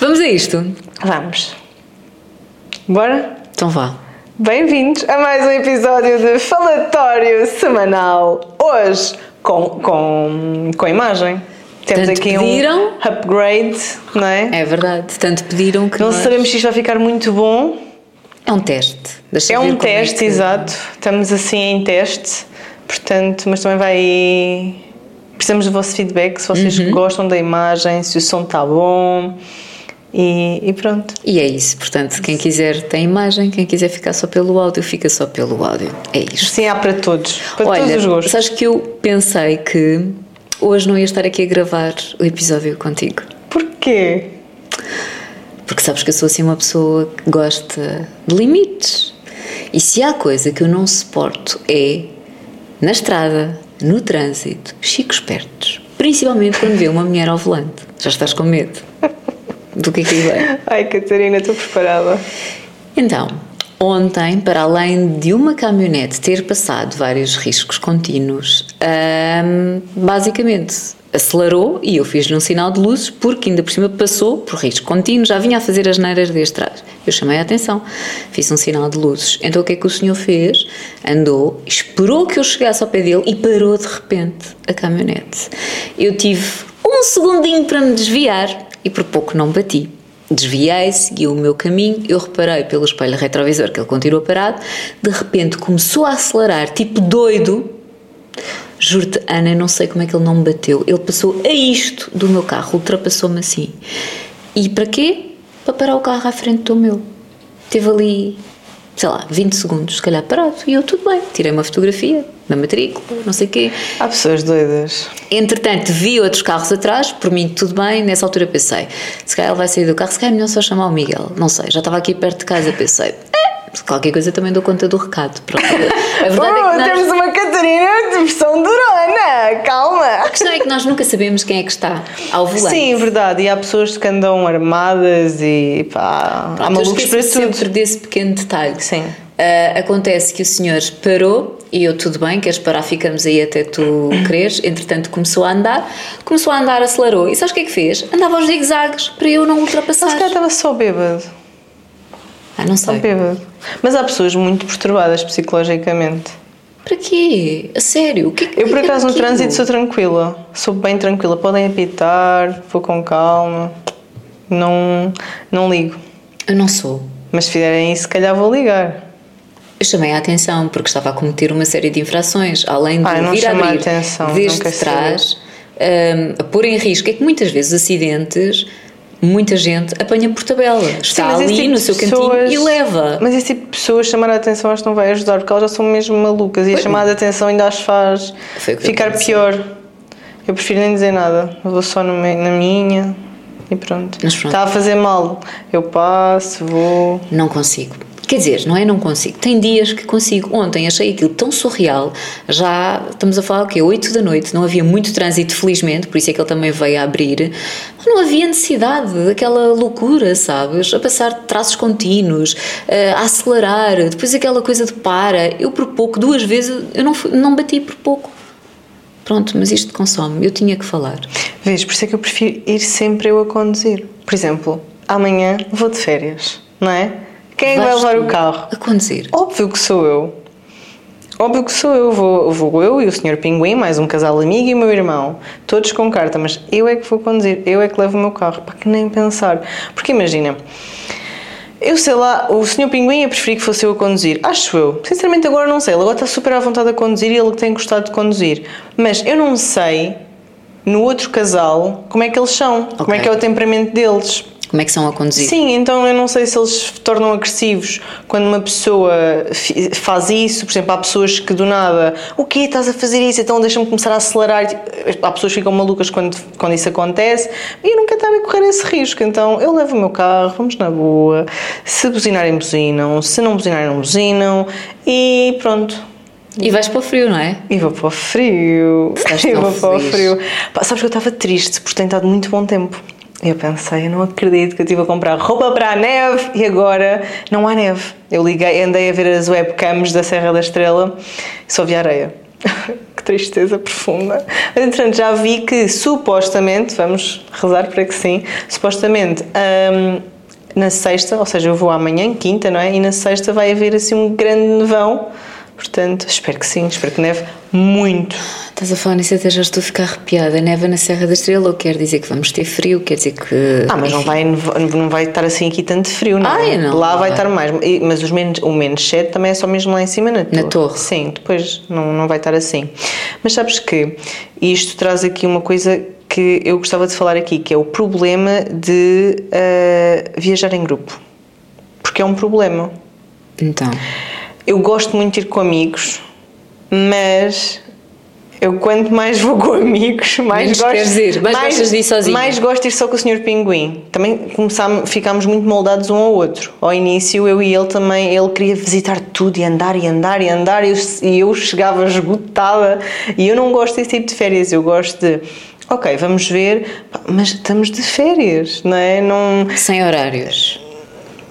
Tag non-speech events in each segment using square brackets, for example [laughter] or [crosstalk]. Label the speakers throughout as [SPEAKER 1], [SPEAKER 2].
[SPEAKER 1] Vamos a isto?
[SPEAKER 2] Vamos. Bora?
[SPEAKER 1] Então vá.
[SPEAKER 2] Bem-vindos a mais um episódio de Falatório Semanal. Hoje com, com, com imagem. Temos
[SPEAKER 1] Tanto
[SPEAKER 2] aqui
[SPEAKER 1] pediram.
[SPEAKER 2] um upgrade, não é?
[SPEAKER 1] É verdade. Tanto pediram que.
[SPEAKER 2] Não
[SPEAKER 1] nós-
[SPEAKER 2] sabemos se isto vai ficar muito bom.
[SPEAKER 1] É um teste. Deixa
[SPEAKER 2] É um
[SPEAKER 1] como
[SPEAKER 2] teste,
[SPEAKER 1] que-
[SPEAKER 2] exato. Estamos assim em teste. Portanto, mas também vai. Precisamos do vosso feedback, se vocês
[SPEAKER 1] Uhum.
[SPEAKER 2] gostam da imagem, se o som está bom. E, e pronto.
[SPEAKER 1] E é isso. Portanto, quem quiser tem imagem, quem quiser ficar só pelo áudio, fica só pelo áudio. É isto.
[SPEAKER 2] Sim, há para todos. Para
[SPEAKER 1] Olha,
[SPEAKER 2] todos os gostos.
[SPEAKER 1] sabes que eu pensei que hoje não ia estar aqui a gravar o episódio contigo.
[SPEAKER 2] Porquê?
[SPEAKER 1] Porque sabes que eu sou assim uma pessoa que gosta de limites. E se há coisa que eu não suporto é na estrada, no trânsito, chicos espertos. Principalmente quando vê uma mulher ao volante. Já estás com medo [laughs] do que é que aí vem.
[SPEAKER 2] Ai, Catarina, estou preparada.
[SPEAKER 1] Então, ontem, para além de uma caminhonete ter passado vários riscos contínuos, hum, basicamente acelerou e eu fiz-lhe um sinal de luzes porque ainda por cima passou por risco contínuo, já vinha a fazer as neiras desde trás. Eu chamei a atenção, fiz um sinal de luzes. Então o que é que o senhor fez? Andou, esperou que eu chegasse ao pé dele e parou de repente a caminhonete. Eu tive um segundinho para me desviar e por pouco não bati. Desviei, segui o meu caminho, eu reparei pelo espelho retrovisor que ele continuou parado, de repente começou a acelerar, tipo doido. Juro-te, Ana, eu não sei como é que ele não me bateu. Ele passou a isto do meu carro, ultrapassou-me assim. E para quê? Para parar o carro à frente do meu. Teve ali, sei lá, 20 segundos, se calhar parado. E eu, tudo bem, tirei uma fotografia na matrícula, não sei o quê.
[SPEAKER 2] Há pessoas doidas.
[SPEAKER 1] Entretanto, vi outros carros atrás, por mim tudo bem, nessa altura pensei, se calhar ele vai sair do carro, se calhar é melhor só chamar o Miguel, não sei, já estava aqui perto de casa, pensei, "Eh, qualquer coisa também dou conta do recado. Pronto. A verdade é
[SPEAKER 2] Oh,
[SPEAKER 1] que nós,
[SPEAKER 2] temos uma Catarina de versão durona. Calma.
[SPEAKER 1] a questão é que nós nunca sabemos quem é que está ao volante.
[SPEAKER 2] Sim, verdade. E há pessoas que andam armadas e pá, há
[SPEAKER 1] Pronto, eu
[SPEAKER 2] malucos para tudo.
[SPEAKER 1] sempre desse pequeno detalhe.
[SPEAKER 2] Sim.
[SPEAKER 1] Ah, acontece que o senhor parou e eu, tudo bem, queres parar, ficamos aí até tu quereres. Entretanto, começou a andar, começou a andar, acelerou. E sabes o que é que fez? Andava aos zigue-zagues para eu não
[SPEAKER 2] Mas
[SPEAKER 1] ultrapassar.
[SPEAKER 2] calhar estava só bêbado.
[SPEAKER 1] Ah, não sei.
[SPEAKER 2] bêbado. Mas há pessoas muito perturbadas psicologicamente.
[SPEAKER 1] Para quê? A sério? O que,
[SPEAKER 2] Eu, por
[SPEAKER 1] o que é
[SPEAKER 2] acaso, no trânsito sou tranquila. Sou bem tranquila. Podem apitar, vou com calma. Não, não ligo.
[SPEAKER 1] Eu não sou.
[SPEAKER 2] Mas se fizerem isso, se calhar vou ligar.
[SPEAKER 1] Eu chamei a atenção porque estava a cometer uma série de infrações, além de
[SPEAKER 2] Ah, eu não
[SPEAKER 1] vir a abrir
[SPEAKER 2] atenção,
[SPEAKER 1] desde trás, hum, a pôr em risco. É que muitas vezes acidentes, muita gente apanha por tabela. Está
[SPEAKER 2] Sim,
[SPEAKER 1] ali
[SPEAKER 2] tipo
[SPEAKER 1] no seu cantinho
[SPEAKER 2] pessoas-
[SPEAKER 1] e leva.
[SPEAKER 2] Mas esse tipo de pessoas chamar a atenção acho que não vai ajudar, porque elas já são mesmo malucas e a chamada de atenção ainda as faz ficar pior. Eu prefiro nem dizer nada, eu vou só na minha e pronto.
[SPEAKER 1] Pronto.
[SPEAKER 2] Está a fazer mal, eu passo, vou.
[SPEAKER 1] Não consigo. Quer dizer, não é não consigo. Tem dias que consigo. Ontem achei aquilo tão surreal. Já estamos a falar o quê? 8 da noite. Não havia muito trânsito, felizmente, por isso é que ele também veio a abrir. Mas não havia necessidade daquela loucura, sabes? A passar traços contínuos, eh, a acelerar, depois aquela coisa de para. Eu por pouco, duas vezes, eu não, não bati por pouco. Pronto, mas isto consome. Eu tinha que falar.
[SPEAKER 2] Vês, por isso é que eu prefiro ir sempre eu a conduzir. Por exemplo, amanhã vou de férias, não é? Quem que vai levar o carro?
[SPEAKER 1] A conduzir.
[SPEAKER 2] Óbvio que sou eu. Óbvio que sou eu. Vou, vou eu e o Sr. Pinguim, mais um casal amigo e o meu irmão. Todos com carta, mas eu é que vou conduzir. Eu é que levo o meu carro. Para que nem pensar. Porque imagina, eu sei lá, o Sr. Pinguim ia preferir que fosse eu a conduzir. Acho eu. Sinceramente, agora não sei. Ele agora está super à vontade a conduzir e ele tem gostado de conduzir. Mas eu não sei, no outro casal, como é que eles são. Como é que é o temperamento deles.
[SPEAKER 1] Como é que são a conduzir?
[SPEAKER 2] Sim, então eu não sei se eles se tornam agressivos quando uma pessoa faz isso. Por exemplo, há pessoas que do nada, o quê? Estás a fazer isso? Então deixa-me começar a acelerar. Há pessoas que ficam malucas quando, quando isso acontece e eu nunca estava a correr esse risco. Então eu levo o meu carro, vamos na boa. Se buzinarem, buzinam. Se não buzinarem, não buzinam. E pronto.
[SPEAKER 1] E vais para o frio, não é?
[SPEAKER 2] E vou para o frio. [laughs] E vou para o frio. Pá, sabes que eu estava triste porque tem estado muito bom tempo. Eu pensei, eu não acredito que eu estive a comprar roupa para a neve e agora não há neve. Eu liguei, andei a ver as webcams da Serra da Estrela e só vi areia. [laughs] que tristeza profunda. Mas, entretanto, já vi que supostamente, vamos rezar para que sim, supostamente hum, na sexta, ou seja, eu vou amanhã, quinta, não é? E na sexta vai haver assim um grande nevão. Portanto, espero que sim, espero que neve muito.
[SPEAKER 1] Estás a falar nisso até já estou a ficar arrepiada. Neva na Serra da Estrela, ou quer dizer que vamos ter frio, quer dizer que.
[SPEAKER 2] Ah, mas não vai, não vai estar assim aqui tanto frio, não
[SPEAKER 1] Ai,
[SPEAKER 2] é?
[SPEAKER 1] não,
[SPEAKER 2] Lá vai
[SPEAKER 1] vai.
[SPEAKER 2] estar mais. Mas os menos, o menos 7 também é só mesmo lá em cima na torre.
[SPEAKER 1] torre.
[SPEAKER 2] Sim, depois não, não vai estar assim. Mas sabes que isto traz aqui uma coisa que eu gostava de falar aqui, que é o problema de ah, viajar em grupo. Porque é um problema.
[SPEAKER 1] Então.
[SPEAKER 2] Eu gosto muito de ir com amigos, mas eu quanto mais vou com amigos, mais
[SPEAKER 1] Menos
[SPEAKER 2] gosto
[SPEAKER 1] ir, mais gostas de ir sozinho.
[SPEAKER 2] Mais gosto de ir só com o Sr. Pinguim. Também começámos, ficámos muito moldados um ao outro. Ao início eu e ele também, ele queria visitar tudo e andar e andar e andar e eu, e eu chegava esgotada. E eu não gosto desse tipo de férias, eu gosto de Ok, vamos ver, mas estamos de férias, não é? Não,
[SPEAKER 1] Sem horários.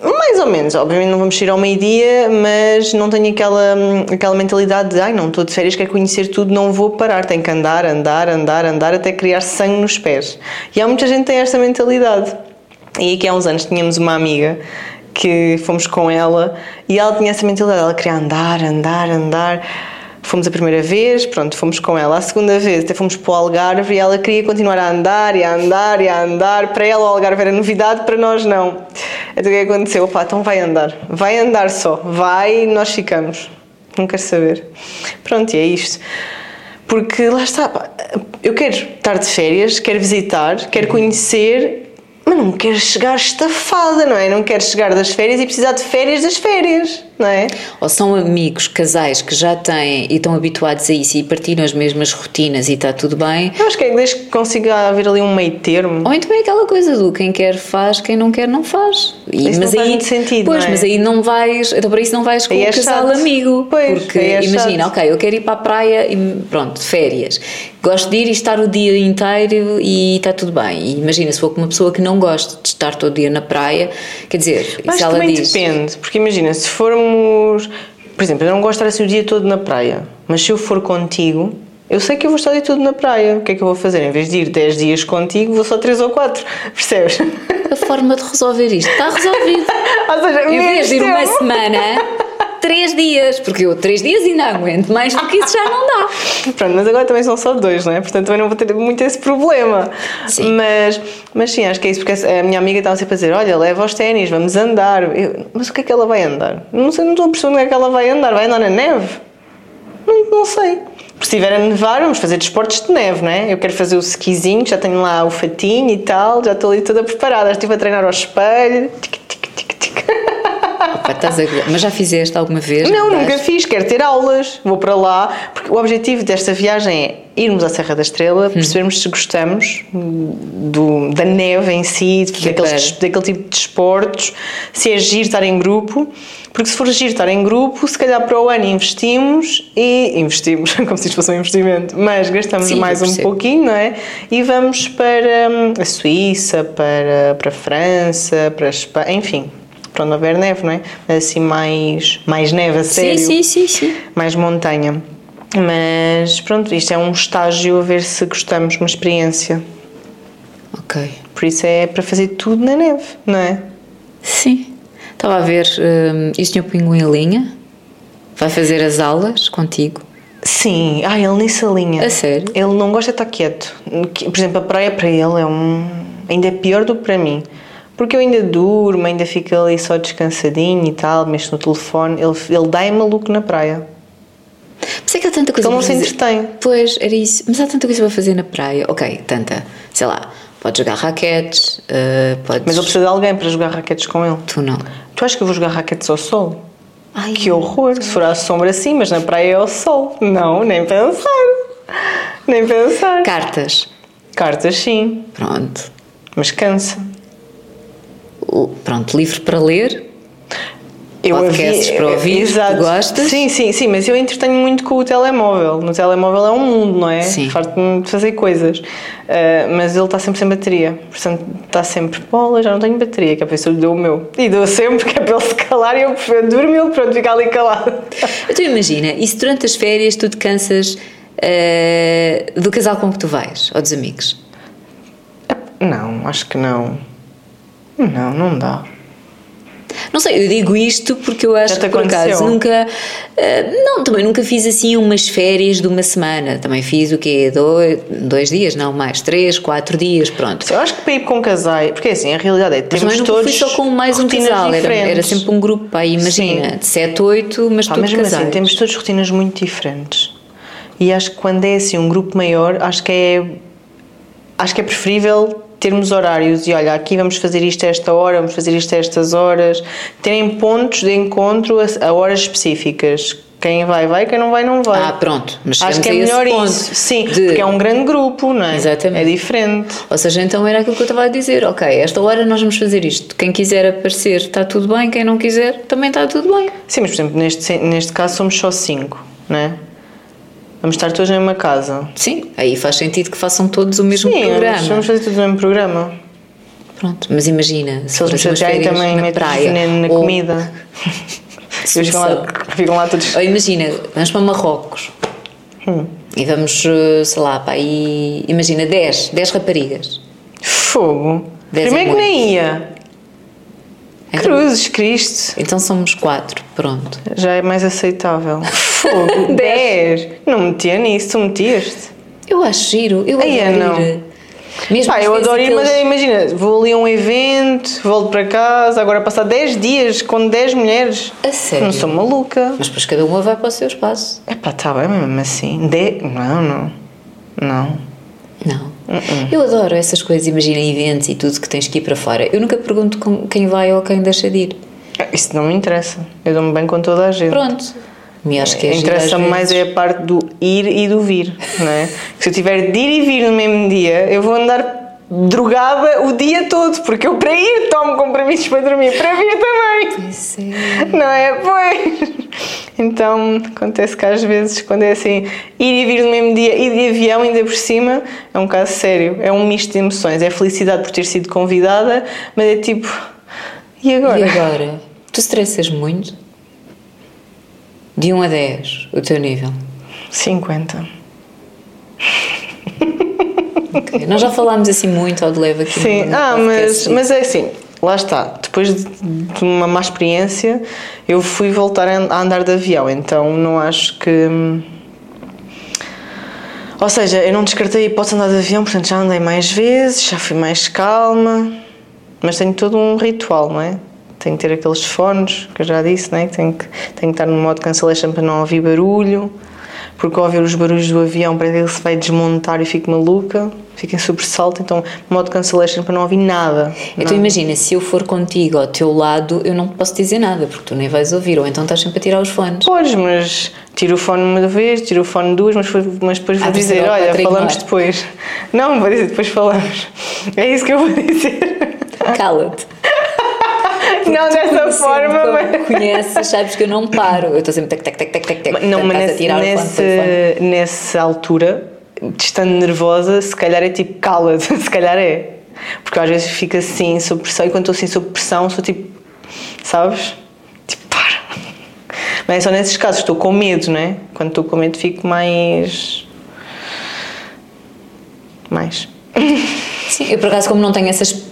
[SPEAKER 2] Mais ou menos, obviamente não vamos ir ao meio-dia, mas não tenho aquela, aquela mentalidade de ai não, estou de férias, quero conhecer tudo, não vou parar, tenho que andar, andar, andar, andar até criar sangue nos pés. E há muita gente que tem esta mentalidade. E aqui há uns anos tínhamos uma amiga que fomos com ela e ela tinha essa mentalidade, ela queria andar, andar, andar. Fomos a primeira vez, pronto, fomos com ela. A segunda vez até fomos para o Algarve e ela queria continuar a andar e a andar e a andar. Para ela o Algarve era novidade, para nós não. Então o que é aconteceu? Opá, então vai andar. Vai andar só. Vai e nós ficamos. Não quero saber. Pronto, e é isto. Porque lá está, pá, eu quero estar de férias, quero visitar, quero conhecer, mas não quero chegar estafada, não é? Não quero chegar das férias e precisar de férias das férias, não é?
[SPEAKER 1] Ou são amigos, casais que já têm e estão habituados a isso e partilham as mesmas rotinas e está tudo bem.
[SPEAKER 2] Eu acho que é desde que consiga haver ali um meio termo.
[SPEAKER 1] Ou então é aquela coisa do quem quer faz, quem não quer não faz. E,
[SPEAKER 2] Isso não faz muito sentido,
[SPEAKER 1] Pois,
[SPEAKER 2] não é?
[SPEAKER 1] mas aí não vais, então para isso não vais com
[SPEAKER 2] Aí
[SPEAKER 1] o
[SPEAKER 2] é
[SPEAKER 1] casal
[SPEAKER 2] chato.
[SPEAKER 1] amigo.
[SPEAKER 2] Pois,
[SPEAKER 1] porque
[SPEAKER 2] aí é
[SPEAKER 1] imagina,
[SPEAKER 2] chato.
[SPEAKER 1] ok, eu quero ir para a praia e pronto, férias. Gosto de ir e estar o dia inteiro e está tudo bem. E imagina, se for com uma pessoa que não gosta de estar todo dia na praia, quer dizer,
[SPEAKER 2] Mas
[SPEAKER 1] se ela
[SPEAKER 2] também
[SPEAKER 1] diz.
[SPEAKER 2] depende, porque imagina, se formos. Por exemplo, eu não gosto de estar assim o dia todo na praia, mas se eu for contigo, eu sei que eu vou estar o dia todo na praia. O que é que eu vou fazer? Em vez de ir 10 dias contigo, vou só 3 ou 4. [laughs] Percebes?
[SPEAKER 1] A forma de resolver isto está resolvido. [laughs]
[SPEAKER 2] Ou seja,
[SPEAKER 1] Em vez de ir uma semana, [laughs] três dias, porque eu três dias ainda aguento, mais do que isso já não dá. [laughs]
[SPEAKER 2] Pronto, mas agora também são só dois, não é? Portanto também não vou ter muito esse problema.
[SPEAKER 1] Sim.
[SPEAKER 2] Mas, mas sim, acho que é isso, porque a minha amiga estava sempre a dizer: Olha, leva os ténis, vamos andar. Eu, mas o que é que ela vai andar? Não sei, não estou a perceber onde é que ela vai andar. Vai andar na neve? Não, não sei. Porque se estiver a nevar, vamos fazer desportos de neve, não é? Eu quero fazer o skizinho, já tenho lá o fatinho e tal, já estou ali toda preparada. Estive a treinar ao espelho. Tic.
[SPEAKER 1] Opa, estás a... Mas já fizeste alguma vez?
[SPEAKER 2] Não, nunca fiz, quero ter aulas, vou para lá, porque o objetivo desta viagem é irmos à Serra da Estrela, percebermos se gostamos do, da neve em si,
[SPEAKER 1] Que
[SPEAKER 2] daqueles, daquele tipo de desportos, se é giro estar em grupo, porque se for giro estar em grupo, se calhar para o ano investimos e investimos, [laughs] como se isto fosse um investimento, mas gastamos
[SPEAKER 1] Sim,
[SPEAKER 2] mais um pouquinho, não é? E vamos para hum, a Suíça, para, para a França, para a Espanha, enfim. Para onde houver neve, não é? Assim, mais, mais neve a sério
[SPEAKER 1] Sim, sim, sim, sim.
[SPEAKER 2] mais montanha. Mas pronto, isto é um estágio a ver se gostamos, uma experiência.
[SPEAKER 1] Ok.
[SPEAKER 2] Por isso é para fazer tudo na neve, não é?
[SPEAKER 1] Sim. Estava a ver, hum, e o Sr. Pinguim em linha? Vai fazer as aulas contigo?
[SPEAKER 2] Sim, ah, ele nem se alinha.
[SPEAKER 1] A sério?
[SPEAKER 2] Ele não gosta de estar quieto. Por exemplo, a praia para ele é um. ainda é pior do que para mim. Porque eu ainda durmo, ainda fico ali só descansadinho e tal, mexo no telefone. Ele, ele dá-me maluco na praia.
[SPEAKER 1] Mas é que há tanta coisa
[SPEAKER 2] Ele não se entretém.
[SPEAKER 1] Pois, era isso. Mas há tanta coisa para fazer na praia. Ok, tanta. Sei lá, podes jogar raquetes, uh, podes...
[SPEAKER 2] Mas ele precisa de alguém para jogar raquetes com ele.
[SPEAKER 1] Tu não.
[SPEAKER 2] Tu achas que eu vou jogar raquetes ao sol?
[SPEAKER 1] Ai,
[SPEAKER 2] Que horror! Se for à sombra sim, mas na praia é ao sol. Não, nem pensar. Nem pensar.
[SPEAKER 1] Cartas.
[SPEAKER 2] Cartas sim,
[SPEAKER 1] Pronto.
[SPEAKER 2] mas cansa.
[SPEAKER 1] Pronto, livro para ler. podcasts para ouvir,
[SPEAKER 2] Exato.
[SPEAKER 1] tu gostas.
[SPEAKER 2] Sim, sim, sim, mas eu entretenho muito com o telemóvel. No telemóvel é um mundo, não é?
[SPEAKER 1] Sim.
[SPEAKER 2] Farto-me de fazer coisas. Ah, mas ele está sempre sem bateria. Portanto, está sempre, bola, já não tenho bateria, que a pessoa lhe deu o meu. E dou sempre, [laughs] que é para ele se calar e eu prefiro dormir, pronto, ficar ali calado. [laughs]
[SPEAKER 1] Então imagina, e se durante as férias tu te cansas eh, do casal com que tu vais, ou dos amigos?
[SPEAKER 2] Não, acho que não. Não, não dá.
[SPEAKER 1] Não sei, eu digo isto porque eu acho que por acaso nunca. eh, não, também nunca fiz assim umas férias de uma semana. Também fiz o quê? Dois, dois dias, não mais, três, quatro dias, pronto.
[SPEAKER 2] Eu acho que para ir com casais, porque assim, a realidade é que
[SPEAKER 1] Mas
[SPEAKER 2] temos
[SPEAKER 1] nunca
[SPEAKER 2] todos
[SPEAKER 1] fui só com mais um
[SPEAKER 2] rotinas
[SPEAKER 1] casal, era,
[SPEAKER 2] diferentes.
[SPEAKER 1] era sempre um grupo, pá, imagina,
[SPEAKER 2] Sim.
[SPEAKER 1] de 7, 8, mas
[SPEAKER 2] Pá,
[SPEAKER 1] tudo
[SPEAKER 2] mesmo
[SPEAKER 1] casais.
[SPEAKER 2] assim, temos todos rotinas muito diferentes. E acho que quando é assim um grupo maior, acho que é acho que é preferível termos horários e olha, aqui vamos fazer isto a esta hora, vamos fazer isto a estas horas, terem pontos de encontro a, a horas específicas. Quem vai, vai, quem não vai, não vai.
[SPEAKER 1] Ah, pronto, mas
[SPEAKER 2] Acho que é melhor isso. Sim,
[SPEAKER 1] de-
[SPEAKER 2] porque é um grande grupo, não é?
[SPEAKER 1] Exatamente.
[SPEAKER 2] É diferente.
[SPEAKER 1] Ou seja, então era aquilo que eu estava a dizer, ok, esta hora nós vamos fazer isto. Quem quiser aparecer está tudo bem, quem não quiser também está tudo bem.
[SPEAKER 2] Sim, mas por exemplo, neste, neste caso somos só cinco, não é? Vamos estar todos na mesma casa.
[SPEAKER 1] Sim, aí faz sentido que façam todos o mesmo
[SPEAKER 2] Sim,
[SPEAKER 1] programa.
[SPEAKER 2] vamos, vamos fazer tudo no mesmo programa.
[SPEAKER 1] Pronto, mas imagina, se
[SPEAKER 2] Se eles me chatearem também
[SPEAKER 1] na praia,
[SPEAKER 2] veneno na
[SPEAKER 1] ou-
[SPEAKER 2] comida. Eles [laughs] ficam lá, ficam lá todos.
[SPEAKER 1] Ou imagina, vamos para Marrocos
[SPEAKER 2] Hum.
[SPEAKER 1] e vamos, eh, sei lá, para aí, imagina 10, 10 raparigas.
[SPEAKER 2] Fogo.
[SPEAKER 1] Dez é
[SPEAKER 2] Primeiro que
[SPEAKER 1] muito.
[SPEAKER 2] nem ia.
[SPEAKER 1] Então,
[SPEAKER 2] Cruzes, Cristo.
[SPEAKER 1] então somos 4, pronto.
[SPEAKER 2] Já é mais aceitável. [laughs] Fogo. 10. Não metia nisso, tu metias-te.
[SPEAKER 1] Eu acho giro, eu
[SPEAKER 2] Ai,
[SPEAKER 1] adoro
[SPEAKER 2] é, não.
[SPEAKER 1] Mesmo
[SPEAKER 2] Pá, eu adoro ir, mas
[SPEAKER 1] aqueles-
[SPEAKER 2] é, imagina, vou ali a um evento, volto para casa, agora passar 10 dias com 10 mulheres.
[SPEAKER 1] A sério?
[SPEAKER 2] Não sou maluca.
[SPEAKER 1] Mas depois cada uma vai para o seu espaço.
[SPEAKER 2] É pá, tá bem, mesmo assim. De... Não, não. Não.
[SPEAKER 1] Não. Eu adoro essas coisas, imagina eventos e tudo que tens que ir para fora. Eu nunca pergunto com quem vai ou quem deixa de ir.
[SPEAKER 2] Isso não me interessa. Eu dou-me bem com toda a gente.
[SPEAKER 1] Pronto. Me acho que é
[SPEAKER 2] Interessa-me mais é a parte do ir e do vir, não é? [laughs] Se eu tiver de ir e vir no mesmo dia, eu vou andar drogada o dia todo, porque eu para ir tomo compromissos para dormir, para vir também. Não é? Pois. Então, acontece que às vezes, quando é assim, ir e vir no mesmo dia e de avião, ainda por cima, é um caso sério. É um misto de emoções. É felicidade por ter sido convidada, mas é tipo, e agora?
[SPEAKER 1] E agora? Tu estressas muito? De 1 a 10, o teu nível.
[SPEAKER 2] 50. [laughs]
[SPEAKER 1] Ok. Nós já falámos assim muito ao de leve aqui
[SPEAKER 2] Sim,
[SPEAKER 1] no, no
[SPEAKER 2] ah, mas, mas é assim, lá está. Depois de, de uma má experiência, eu fui voltar a andar de avião, então não acho que. hum, Ou seja, eu não descartei a hipótese de andar de avião, portanto já andei mais vezes, já fui mais calma, mas tenho todo um ritual, não é? Tenho que ter aqueles fones, que eu já disse, não é? Tenho que, tenho que estar no modo cancellation para não ouvir barulho, porque ao ouvir os barulhos do avião parece que ele se vai desmontar e fico maluca, fico em sobressalto, então modo cancellation para não ouvir nada.
[SPEAKER 1] Então imagina, se eu for contigo ao teu lado, eu não te posso dizer nada, porque tu nem vais ouvir, ou então estás sempre a tirar os fones.
[SPEAKER 2] Podes, mas tiro o fone uma vez, tiro o fone duas, mas, depois- mas depois vou
[SPEAKER 1] Ah,
[SPEAKER 2] dizer, olha,
[SPEAKER 1] Patrick
[SPEAKER 2] falamos
[SPEAKER 1] Noir.
[SPEAKER 2] depois. Não, vou dizer depois falamos. [laughs] É isso que eu vou dizer.
[SPEAKER 1] Cala-te.
[SPEAKER 2] Não dessa forma,
[SPEAKER 1] Sempre
[SPEAKER 2] mas...
[SPEAKER 1] conheces, sabes que eu não paro. Eu estou sempre tec, tec, tec, tec, tec, tec.
[SPEAKER 2] Não, mas nesse, nesse, nessa altura, estando nervosa, se calhar é tipo, cala-te, [laughs] se calhar é. Porque às vezes fico assim, sob pressão, e quando estou assim sob pressão, sou tipo, sabes? Tipo, para. Mas é só nesses casos, estou com medo, não é? Quando estou com medo, fico mais. Mais. [laughs]
[SPEAKER 1] Sim, eu por acaso, como não tenho essas.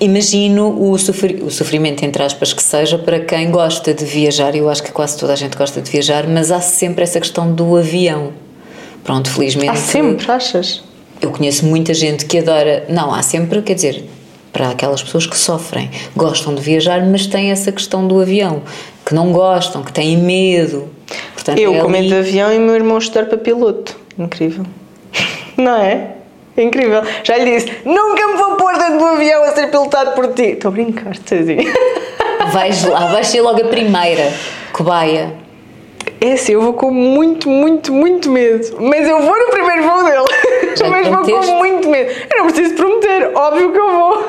[SPEAKER 1] Imagino o, sofri- o sofrimento, entre aspas, que seja para quem gosta de viajar. Eu acho que quase toda a gente gosta de viajar, mas há sempre essa questão do avião. Pronto, felizmente.
[SPEAKER 2] Há sempre, achas?
[SPEAKER 1] Eu conheço muita gente que adora. Não, há sempre, quer dizer, para aquelas pessoas que sofrem, gostam de viajar, mas têm essa questão do avião, que não gostam, que têm medo. Portanto,
[SPEAKER 2] Eu
[SPEAKER 1] é
[SPEAKER 2] com medo
[SPEAKER 1] ali-
[SPEAKER 2] de avião e meu irmão estudar para piloto. Incrível. [laughs] Não é? Incrível. Já lhe disse: nunca me vou pôr dentro do avião a ser pilotado por ti. Estou a brincar, tadinho. [laughs]
[SPEAKER 1] Vais lá, vais ser logo a primeira cobaia.
[SPEAKER 2] É assim, eu vou com muito, muito, muito medo. Mas eu vou no primeiro voo dele.
[SPEAKER 1] Já [laughs]
[SPEAKER 2] Mas vou com muito medo. Eu não preciso prometer, óbvio que eu vou.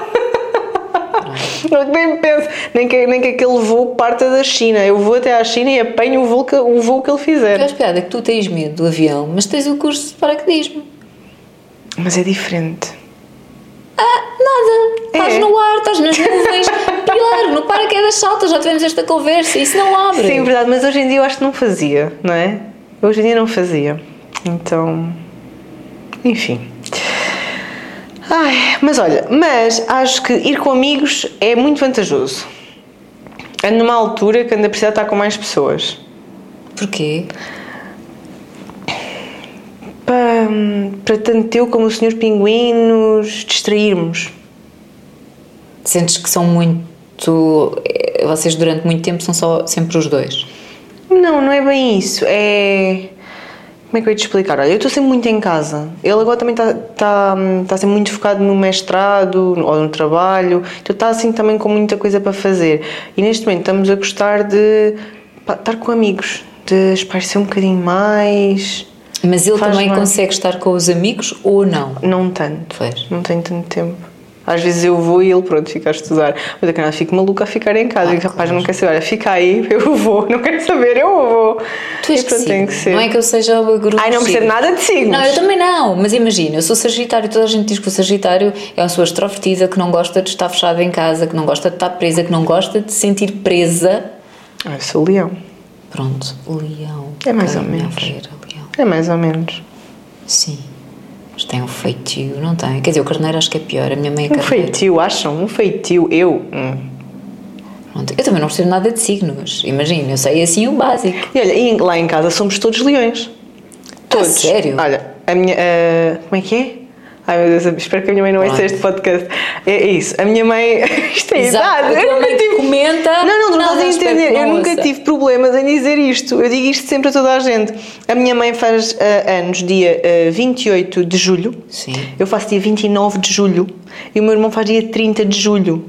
[SPEAKER 2] [laughs] nem penso, nem que, nem que aquele voo parta da China. Eu vou até à China e apanho o voo que, o voo que ele fizer.
[SPEAKER 1] Eu piada é que tu tens medo do avião, mas tens o curso de paraquedismo.
[SPEAKER 2] Mas é diferente.
[SPEAKER 1] Ah, nada. Estás
[SPEAKER 2] É.
[SPEAKER 1] no ar, estás nas nuvens. Pior, no paraquedas salta, já tivemos esta conversa. Isso não abre.
[SPEAKER 2] Sim, verdade, mas hoje em dia eu acho que não fazia, não é? Hoje em dia não fazia. Então. Enfim. Ai, mas olha, mas acho que ir com amigos é muito vantajoso. É numa altura que anda a precisar estar com mais pessoas.
[SPEAKER 1] Porquê?
[SPEAKER 2] Para, para tanto eu como o Sr. Pinguim nos distrairmos.
[SPEAKER 1] Sentes que são muito. eh, Vocês durante muito tempo são só sempre os dois.
[SPEAKER 2] Não, não é bem isso. É. Como é que eu ia te explicar? Olha, eu estou sempre muito em casa. Ele agora também está tá, tá sempre muito focado no mestrado ou no trabalho. Então está assim também com muita coisa para fazer. E neste momento estamos a gostar de pá, estar com amigos, de esparecer um bocadinho mais.
[SPEAKER 1] Mas ele
[SPEAKER 2] Faz
[SPEAKER 1] também
[SPEAKER 2] bem.
[SPEAKER 1] consegue estar com os amigos ou não?
[SPEAKER 2] Não tanto.
[SPEAKER 1] Pois.
[SPEAKER 2] Não tenho tanto tempo. Às vezes eu vou e ele, pronto, fica a estudar. Mas a canal fico maluca a ficar em casa.
[SPEAKER 1] Ah,
[SPEAKER 2] e digo, rapaz,
[SPEAKER 1] claro.
[SPEAKER 2] não quer saber, olha, fica aí, [laughs] eu vou. Não quero saber, eu vou.
[SPEAKER 1] Tu és
[SPEAKER 2] pronto,
[SPEAKER 1] que
[SPEAKER 2] tem que ser.
[SPEAKER 1] Não é que eu seja o grupo
[SPEAKER 2] Ai, não percebo nada de signos.
[SPEAKER 1] Não, eu também não, mas imagina, eu sou Sagitário, toda a gente diz que o Sagitário é uma pessoa extrovertida, que não gosta de estar fechada em casa, que não gosta de estar presa, que não gosta de se sentir presa.
[SPEAKER 2] Ah, eu sou leão.
[SPEAKER 1] Pronto, Leão.
[SPEAKER 2] É mais ou menos.
[SPEAKER 1] Leão.
[SPEAKER 2] É mais ou menos.
[SPEAKER 1] Sim. Mas tem um feitio, não tem? Quer dizer, o carneiro acho que é pior, a minha mãe é
[SPEAKER 2] Um
[SPEAKER 1] carneiro.
[SPEAKER 2] feitio, acham? Um feitio, eu. hum.
[SPEAKER 1] Eu também não percebo nada de signos, imagina, eu sei assim o básico.
[SPEAKER 2] E olha, e lá em casa somos todos leões. Todos.
[SPEAKER 1] sério?
[SPEAKER 2] Olha, a minha. ah, como é que é? Ai meu Deus, espero que a minha mãe não ouça este podcast. É, é isso, a minha mãe. [laughs] Isto é
[SPEAKER 1] Exato,
[SPEAKER 2] idade.
[SPEAKER 1] a
[SPEAKER 2] Eu nunca tive-
[SPEAKER 1] comenta.
[SPEAKER 2] Não, não, tu não estás a entender. Eu nunca
[SPEAKER 1] ouça.
[SPEAKER 2] tive problemas em dizer isto. Eu digo isto sempre a toda a gente. A minha mãe faz ah, anos dia ah, 28 de julho.
[SPEAKER 1] Sim.
[SPEAKER 2] Eu faço dia 29 de julho. E o meu irmão faz dia 30 de julho.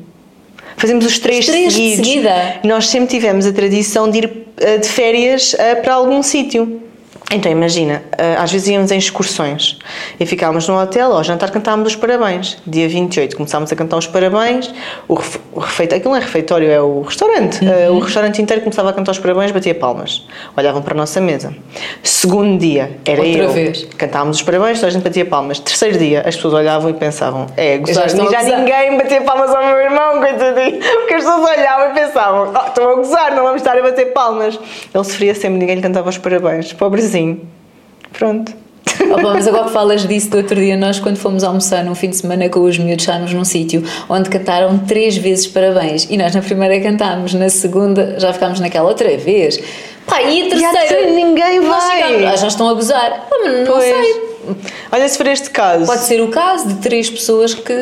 [SPEAKER 2] Fazemos os três,
[SPEAKER 1] Os três de
[SPEAKER 2] seguidos.
[SPEAKER 1] seguida?
[SPEAKER 2] E nós sempre tivemos a tradição de ir ah, de férias para algum sítio. Então imagina, ah, às vezes íamos em excursões e ficávamos no hotel, ao jantar cantávamos os parabéns. Dia 28 começámos a cantar os parabéns, o, ref, o refeitório, aquilo não é refeitório, é o restaurante. Ah, o restaurante inteiro começava a cantar os parabéns, batia palmas. Olhavam para a nossa mesa. Segundo dia, era
[SPEAKER 1] Outra
[SPEAKER 2] eu.
[SPEAKER 1] vez.
[SPEAKER 2] Cantávamos os parabéns, toda a gente batia palmas. Terceiro dia, as pessoas olhavam e pensavam: é, gozar,
[SPEAKER 1] estão
[SPEAKER 2] já, ninguém batia palmas ao meu irmão, coitadinho. Porque as pessoas olhavam e pensavam: oh, estão a gozar, não vamos estar a bater palmas. Ele sofria sempre, ninguém lhe cantava os parabéns. Pobrezinho. Pronto.
[SPEAKER 1] Opa, mas agora que falas disso, do outro dia nós, quando fomos almoçar num fim de semana com os miúdos, estávamos num sítio onde cantaram três vezes parabéns. E nós na primeira cantámos, na segunda já ficámos naquela outra vez. Pá, e a
[SPEAKER 2] E a
[SPEAKER 1] terceira?
[SPEAKER 2] terceira ninguém
[SPEAKER 1] nós
[SPEAKER 2] vai.
[SPEAKER 1] ficámos, ah, já estão a gozar. Mas não
[SPEAKER 2] Pois.
[SPEAKER 1] sei. [laughs]
[SPEAKER 2] Olha, se for este caso.
[SPEAKER 1] Pode ser o caso de três pessoas que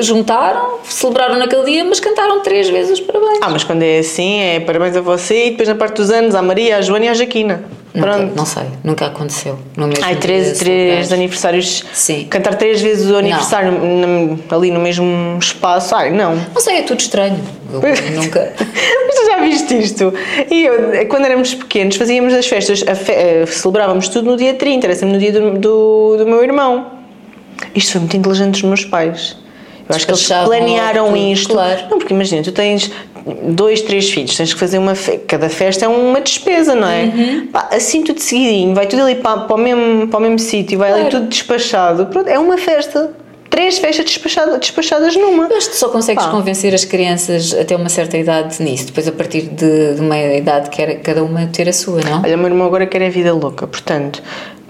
[SPEAKER 1] juntaram, celebraram naquele dia, mas cantaram três vezes os parabéns.
[SPEAKER 2] Ah, mas quando é assim, é parabéns a você e depois na parte dos anos, à Maria, à Joana e à Jaquina.
[SPEAKER 1] Nunca-
[SPEAKER 2] Pronto.
[SPEAKER 1] não sei, nunca aconteceu. No mesmo
[SPEAKER 2] Ai, três, três aniversários.
[SPEAKER 1] Sim.
[SPEAKER 2] Cantar três vezes o aniversário no- ali no mesmo espaço. Ai, não.
[SPEAKER 1] Não sei, é tudo estranho. Eu [laughs] nunca.
[SPEAKER 2] Mas tu já viste isto? E eu, quando éramos pequenos, fazíamos as festas, fe- eh, celebrávamos tudo no dia 30, era sempre no dia do, do, do meu irmão. Isto foi muito inteligente dos meus pais. Eu acho que eles planearam isto.
[SPEAKER 1] claro.
[SPEAKER 2] Não, porque imagina, tu tens dois, três filhos, tens que fazer uma. Fe... Cada festa é uma despesa, não é?
[SPEAKER 1] Uhum.
[SPEAKER 2] Pá, assim tudo seguidinho, vai tudo ali para, para o mesmo, para o mesmo sítio, vai ali
[SPEAKER 1] Claro.
[SPEAKER 2] tudo despachado. Pronto, é uma festa. Três festas despachadas, despachadas numa.
[SPEAKER 1] Acho que só consegues
[SPEAKER 2] Pá.
[SPEAKER 1] convencer as crianças até uma certa idade nisso. Depois, a partir de, de uma idade, quer cada uma ter a sua, não?
[SPEAKER 2] Olha, o meu irmão agora quer a vida louca, portanto,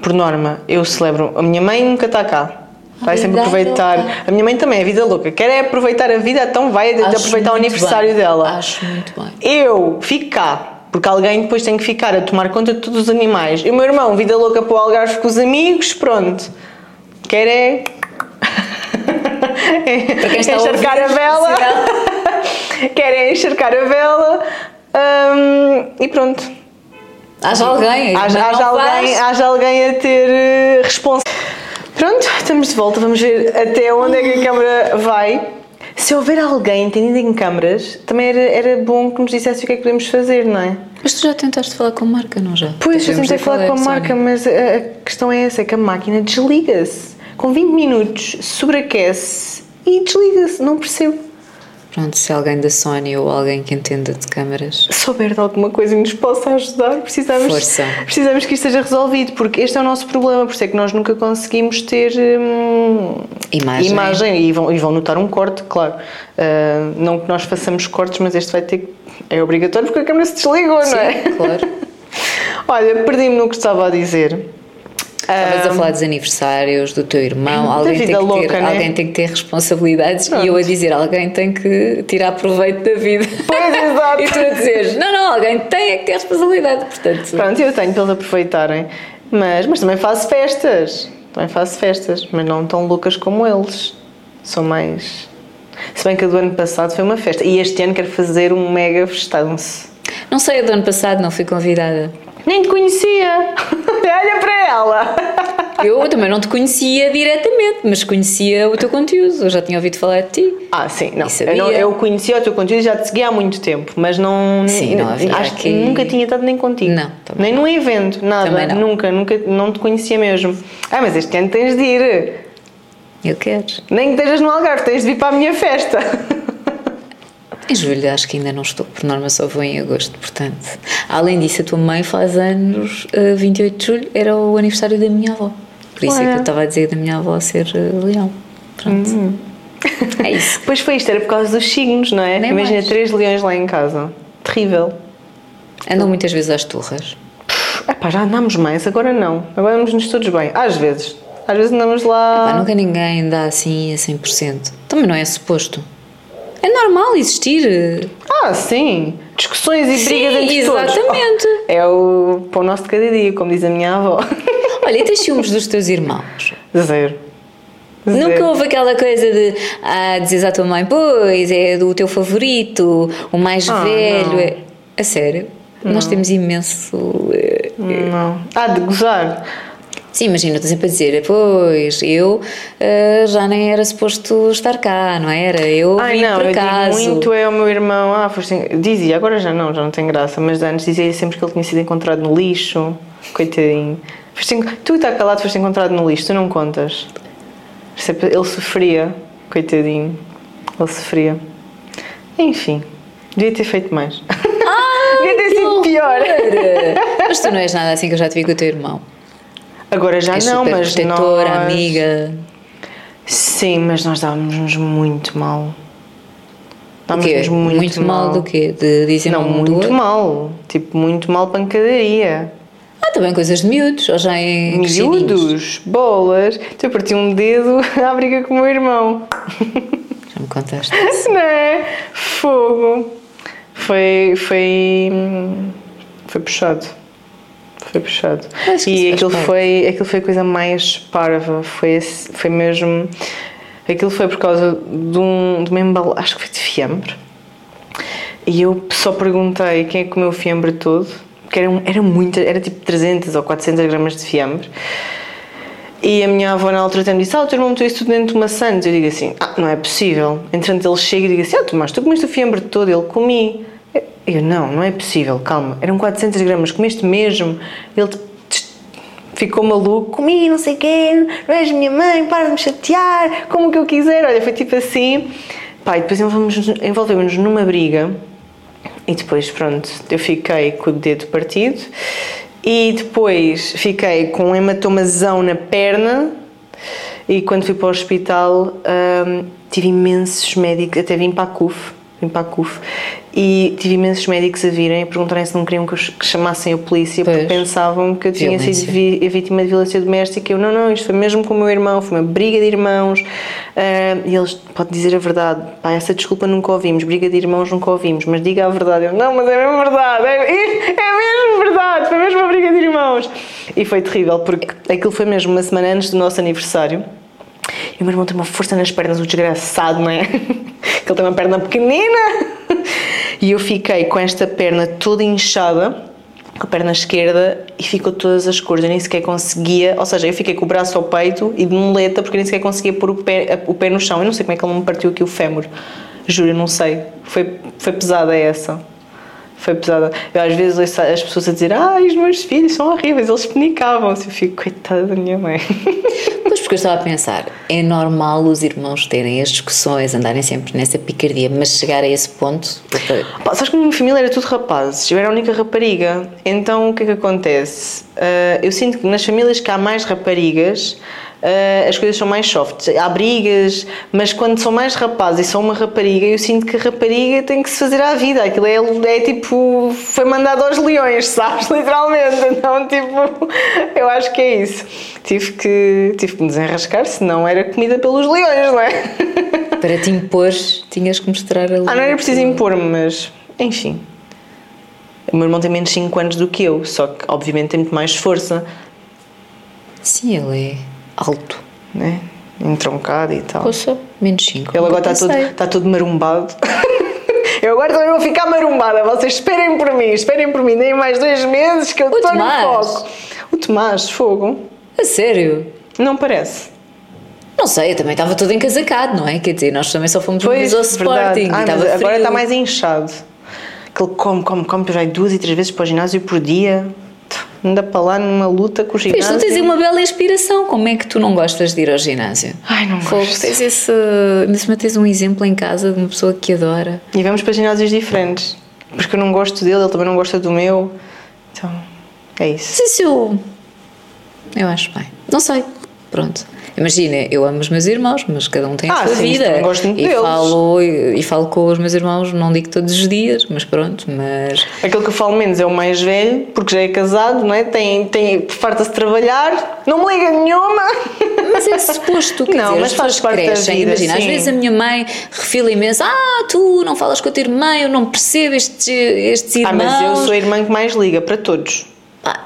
[SPEAKER 2] por norma, eu celebro. A minha mãe nunca está cá. Vai sempre aproveitar. A minha mãe também é vida louca. Quer é aproveitar a vida, então vai
[SPEAKER 1] Acho
[SPEAKER 2] aproveitar o aniversário
[SPEAKER 1] bem.
[SPEAKER 2] dela.
[SPEAKER 1] Acho muito bem.
[SPEAKER 2] Eu fico cá, porque alguém depois tem que ficar a tomar conta de todos os animais. E o meu irmão, vida louca para o Algarve com os amigos, pronto. Quer é.
[SPEAKER 1] A
[SPEAKER 2] encharcar a
[SPEAKER 1] ouvir,
[SPEAKER 2] vela. [laughs] Quer é encharcar a vela. hum, e pronto.
[SPEAKER 1] Haja alguém.
[SPEAKER 2] Haja, haja alguém, haja alguém a ter eh, responsa. Pronto, estamos de volta. Vamos ver até onde é que a câmara vai. Se houver alguém entendido em câmaras, também era, era bom que nos dissesse o que é que podemos fazer, não é?
[SPEAKER 1] Mas tu já tentaste falar com a marca, não já?
[SPEAKER 2] Pois, eu tentei falar com a marca, mas a, a questão é essa, é que a máquina desliga-se. Com 20 minutos, sobreaquece e desliga-se. Não percebo.
[SPEAKER 1] Pronto, se alguém da Sony ou alguém que entenda de câmaras.
[SPEAKER 2] souber de alguma coisa e nos possa ajudar, precisamos,
[SPEAKER 1] Força.
[SPEAKER 2] precisamos que isto seja resolvido, porque este é o nosso problema, por isso é que nós nunca conseguimos ter hum,
[SPEAKER 1] Imagem.
[SPEAKER 2] imagem e, vão, e vão notar um corte, claro. Ah, não que nós façamos cortes, mas este vai ter que. É obrigatório porque a câmera se desligou,
[SPEAKER 1] Sim,
[SPEAKER 2] não é?
[SPEAKER 1] claro. [laughs]
[SPEAKER 2] Olha, perdi-me no que estava a dizer.
[SPEAKER 1] Estavas a
[SPEAKER 2] Ah,
[SPEAKER 1] falar dos aniversários do teu irmão,
[SPEAKER 2] muita
[SPEAKER 1] alguém tem, que ter,
[SPEAKER 2] louca, né?
[SPEAKER 1] alguém tem que ter responsabilidades
[SPEAKER 2] Pronto.
[SPEAKER 1] e eu a dizer alguém tem que tirar proveito da vida.
[SPEAKER 2] Pois, exato. [laughs]
[SPEAKER 1] e tu a dizeres, não, não, alguém tem é que ter responsabilidade, portanto.
[SPEAKER 2] Pronto, eu tenho para eles aproveitarem. Mas, mas também faço festas. Também faço festas, mas não tão loucas como eles. São mais. Se bem que a do ano passado foi uma festa. E este ano quero fazer um mega festanço.
[SPEAKER 1] Não sei, a do ano passado não fui convidada.
[SPEAKER 2] Nem te conhecia! [laughs] Olha para ela!
[SPEAKER 1] Eu também não te conhecia diretamente, mas conhecia o teu conteúdo. Eu já tinha ouvido falar de ti.
[SPEAKER 2] Ah, sim, não. Eu, não, eu conhecia o teu conteúdo e já te seguia há muito tempo, mas não.
[SPEAKER 1] Sim, não havia
[SPEAKER 2] Acho que nunca tinha estado nem contigo.
[SPEAKER 1] Não,
[SPEAKER 2] Nem num evento, nada.
[SPEAKER 1] Não.
[SPEAKER 2] Nunca, nunca, não te conhecia mesmo. Ah, mas este ano tens de ir.
[SPEAKER 1] Eu quero.
[SPEAKER 2] Nem que estejas no Algarve, tens de vir para a minha festa. [laughs]
[SPEAKER 1] Em julho acho que ainda não estou, por norma só vou em agosto, portanto. Além disso, a tua mãe faz anos, eh, 28 de julho, era o aniversário da minha avó. Por isso é que eu estava a dizer da minha avó ser eh, leão. Pronto.
[SPEAKER 2] Hum. [laughs]
[SPEAKER 1] É isso.
[SPEAKER 2] Pois foi isto, era por causa dos signos, não é?
[SPEAKER 1] Nem
[SPEAKER 2] Imagina
[SPEAKER 1] mais.
[SPEAKER 2] três leões lá em casa. Terrível.
[SPEAKER 1] Andam muitas vezes às turras.
[SPEAKER 2] Epá, já andámos mais, agora não. Agora andamos-nos todos bem. Às vezes. Às vezes andamos lá.
[SPEAKER 1] Pá, nunca ninguém dá assim a 100%. Também não é suposto. É normal existir.
[SPEAKER 2] Ah, sim. Discussões e
[SPEAKER 1] Sim,
[SPEAKER 2] brigas entre todos.
[SPEAKER 1] exatamente.
[SPEAKER 2] Oh, [laughs] é o pão nosso de cada dia, como diz a minha avó. [laughs]
[SPEAKER 1] Olha, e tens ciúmes dos teus irmãos?
[SPEAKER 2] Zero. Zero.
[SPEAKER 1] Nunca houve aquela coisa de ah, dizes à tua mãe, pois é do teu favorito, o mais
[SPEAKER 2] Ah,
[SPEAKER 1] velho.
[SPEAKER 2] não.
[SPEAKER 1] É... A sério? Nós temos imenso. eh,
[SPEAKER 2] Não. Ah, de gozar.
[SPEAKER 1] Sim, imagina, estou sempre a dizer, pois eu eh, já nem era suposto estar cá, não era? Eu
[SPEAKER 2] Ai
[SPEAKER 1] vim
[SPEAKER 2] não,
[SPEAKER 1] por
[SPEAKER 2] eu
[SPEAKER 1] acaso.
[SPEAKER 2] digo muito é ao meu irmão, ah, foste en- dizia, agora já não, já não tem graça, mas antes dizia sempre que ele tinha sido encontrado no lixo, coitadinho. Foste tu está calado, foste encontrado no lixo, tu não contas. Ele sofria, coitadinho, ele sofria. Enfim, devia ter feito mais. [laughs] devia ter sido pior. [laughs]
[SPEAKER 1] Mas tu não és nada assim que eu já te vi com o teu irmão.
[SPEAKER 2] Agora já
[SPEAKER 1] és
[SPEAKER 2] não,
[SPEAKER 1] super
[SPEAKER 2] mas
[SPEAKER 1] protetora,
[SPEAKER 2] nós...
[SPEAKER 1] amiga.
[SPEAKER 2] Sim, mas nós dávamos-nos muito mal. Dávamos-nos muito,
[SPEAKER 1] Muito mal do quê? De dizer
[SPEAKER 2] Não,
[SPEAKER 1] mal um
[SPEAKER 2] muito mal. Tipo, muito mal pancadaria.
[SPEAKER 1] Ah, também coisas de miúdos, ou já em?
[SPEAKER 2] Miúdos, bolas. Então eu parti um dedo [laughs] à briga com o meu irmão.
[SPEAKER 1] Já me contaste. [laughs]
[SPEAKER 2] Não é? Fogo. Foi. Foi. Foi puxado. Foi puxado. E aquilo foi, aquilo foi a coisa mais parva. Foi, esse- foi mesmo. Aquilo foi por causa de, um, de uma embalagem. Acho que foi de fiambre. E eu só perguntei quem é que comeu o fiambre todo. Porque era, era muito. Era tipo 300 ou 400 gramas de fiambre. E a minha avó na altura até me disse: Ah, o teu irmão meteu isso tudo dentro de uma Santos. Eu digo assim: Ah, não é possível. Entretanto, ele chega e diz assim: Ah, Tomás, tu comeste o fiambre todo? Ele comi. Eu: Não, não é possível, calma. Eram 400 gramas, comeste mesmo. Ele ficou maluco: Comi, não sei quem, não és minha mãe, para de me chatear, como que eu quiser. Olha, foi tipo assim. Pá, e depois envolvemos- envolvemos-nos numa briga. E depois, pronto, eu fiquei com o dedo partido e depois fiquei com um hematomazão na perna e quando fui para o hospital hum, tive imensos médicos, até vim para a CUF, vim para a CUF e tive imensos médicos a virem a perguntarem se não queriam que, que chamassem a polícia porque
[SPEAKER 1] Pois.
[SPEAKER 2] pensavam que eu tinha
[SPEAKER 1] Violência.
[SPEAKER 2] sido vi- vítima de violência doméstica. Eu, não, não, isto foi mesmo com o meu irmão, foi uma briga de irmãos. Ah, e eles, pode dizer a verdade, pá, essa desculpa nunca ouvimos, briga de irmãos nunca ouvimos, mas diga a verdade. Eu, não, mas é mesmo verdade, é, é mesmo verdade, foi mesmo uma briga de irmãos. E foi terrível, porque aquilo foi mesmo uma semana antes do nosso aniversário. E o meu irmão tem uma força nas pernas, o desgraçado, não é? [laughs] Que ele tem uma perna pequenina. E eu fiquei com esta perna toda inchada, a perna esquerda, e ficou todas as cores. Eu nem sequer conseguia, ou seja, eu fiquei com o braço ao peito e de muleta, porque nem sequer conseguia pôr o pé, o pé no chão. Eu não sei como é que ele me partiu aqui o fémur. Juro, eu não sei. Foi, foi pesada essa. Foi pesada. Eu às vezes ouço as pessoas a dizer Ai, os meus filhos são horríveis, eles penicavam-se. Eu fico, coitada da minha mãe. [laughs]
[SPEAKER 1] Pois, porque eu estava a pensar, é normal os irmãos terem as discussões, andarem sempre nessa picardia, mas chegar a esse ponto.
[SPEAKER 2] Pá, sabes que a minha família era tudo rapazes, eu era a única rapariga. Então o que é que acontece? Uh, eu sinto que nas famílias que há mais raparigas, uh, as coisas são mais soft. Há brigas, mas quando são mais rapazes e são uma rapariga, eu sinto que a rapariga tem que se fazer à vida. Aquilo é, é tipo. Foi mandado aos leões, [laughs] sabes? Literalmente. Então, tipo, eu acho que é isso. Tive que, tive que me desenrascar, senão era comida pelos leões, não é? [laughs]
[SPEAKER 1] Para te impor, tinhas que mostrar ali.
[SPEAKER 2] Ah, não era preciso impor-me, mas. Enfim. O meu irmão tem menos 5 anos do que eu, só que obviamente tem muito mais força.
[SPEAKER 1] Sim, ele é alto.
[SPEAKER 2] Né? Entroncado e tal.
[SPEAKER 1] Poxa, menos 5.
[SPEAKER 2] Ele agora está todo, está todo marumbado. [laughs] Eu agora também vou ficar marumbada. Vocês esperem por mim, esperem por mim. Nem mais dois meses que eu estou no foco. O Tomás, fogo.
[SPEAKER 1] A sério?
[SPEAKER 2] Não parece.
[SPEAKER 1] Não sei, eu também estava todo encasacado, não é? Quer dizer, nós também só fomos pois, ao Sporting. Ah,
[SPEAKER 2] agora está mais inchado. Que ele come, come, come, vai duas e três vezes para o ginásio por dia anda para lá numa luta com o ginásio.
[SPEAKER 1] Mas tu tens uma bela inspiração, como é que tu não gostas de ir ao ginásio?
[SPEAKER 2] Ai, não Fogo, gosto.
[SPEAKER 1] Tens esse, mesmo tens um exemplo em casa de uma pessoa que adora.
[SPEAKER 2] E vamos para ginásios diferentes, porque eu não gosto dele, ele também não gosta do meu, então é isso.
[SPEAKER 1] Sim, sim, eu, eu acho bem. Não sei, pronto. Imagina, eu amo os meus irmãos, mas cada um tem a ah, sua sim, vida.
[SPEAKER 2] Gosto muito
[SPEAKER 1] e
[SPEAKER 2] deles.
[SPEAKER 1] falo e, e, falo com os meus irmãos, não digo todos os dias, mas pronto, mas
[SPEAKER 2] aquele que eu falo menos é o mais velho, porque já é casado, não é? Tem, tem farta-se trabalhar, não me liga nenhuma.
[SPEAKER 1] Mas é suposto, que [laughs] não, dizer, mas faz parte crescem, vida, imagina, sim. às vezes a minha mãe refila imenso, ah, tu não falas com a tua irmã, eu não percebo estes, estes irmãos.
[SPEAKER 2] Ah, mas eu sou a irmã que mais liga para todos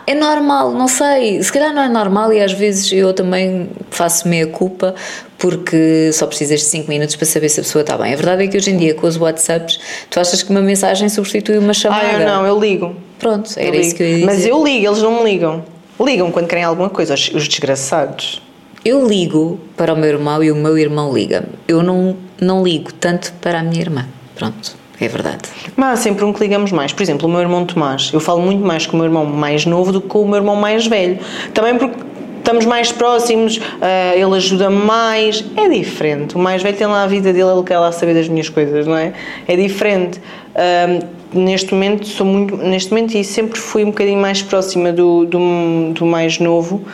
[SPEAKER 1] é normal, não sei, se calhar não é normal e às vezes eu também faço meia culpa porque só precisas de 5 minutos para saber se a pessoa está bem. A verdade é que hoje em dia com os WhatsApps tu achas que uma mensagem substitui uma chamada.
[SPEAKER 2] Ah, eu não, eu ligo.
[SPEAKER 1] Pronto, era
[SPEAKER 2] eu
[SPEAKER 1] isso que eu ia dizer.
[SPEAKER 2] Mas eu ligo, eles não me ligam. Ligam quando querem alguma coisa, os, os desgraçados.
[SPEAKER 1] Eu ligo para o meu irmão e o meu irmão liga-me. Eu não, não ligo tanto para a minha irmã. Pronto. É verdade.
[SPEAKER 2] Mas há sempre um que ligamos mais. Por exemplo, o meu irmão Tomás. Eu falo muito mais com o meu irmão mais novo do que com o meu irmão mais velho. Também porque estamos mais próximos, uh, ele ajuda-me mais. É diferente. O mais velho tem lá a vida dele, ele quer lá saber das minhas coisas, não é? É diferente. Neste momento sou muito neste momento e sempre fui um bocadinho mais próxima do, do, do mais novo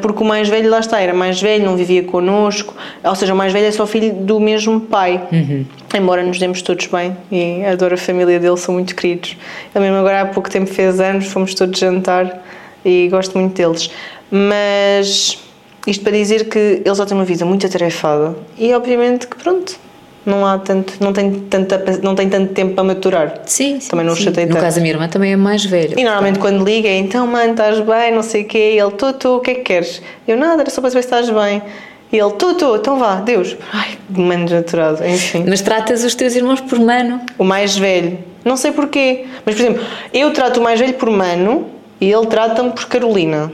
[SPEAKER 2] porque o mais velho lá está era mais velho não vivia connosco ou seja o mais velho é só filho do mesmo pai. Uhum. embora nos demos todos bem e adoro a família dele são muito queridos. Ele mesmo agora há pouco tempo fez anos fomos todos jantar e gosto muito deles. Mas isto para dizer que eles já têm uma vida muito atarefada e obviamente que pronto não há tanto, não tem, tanta, não tem tanto tempo para maturar.
[SPEAKER 1] Sim, sim
[SPEAKER 2] Também não
[SPEAKER 1] sim.
[SPEAKER 2] chatei
[SPEAKER 1] No
[SPEAKER 2] tanto.
[SPEAKER 1] caso, a minha irmã também é mais velha.
[SPEAKER 2] E normalmente quando liga é então, mãe, estás bem, não sei o quê, e ele, tu, tu, o que é que queres? Eu, nada, era só para saber se estás bem. E ele, tu, tu, então vá, Deus. Ai, mano desnaturado, enfim.
[SPEAKER 1] Mas tratas os teus irmãos por mano?
[SPEAKER 2] O mais velho. Não sei porquê. Mas, por exemplo, eu trato o mais velho por mano e ele trata-me por Carolina.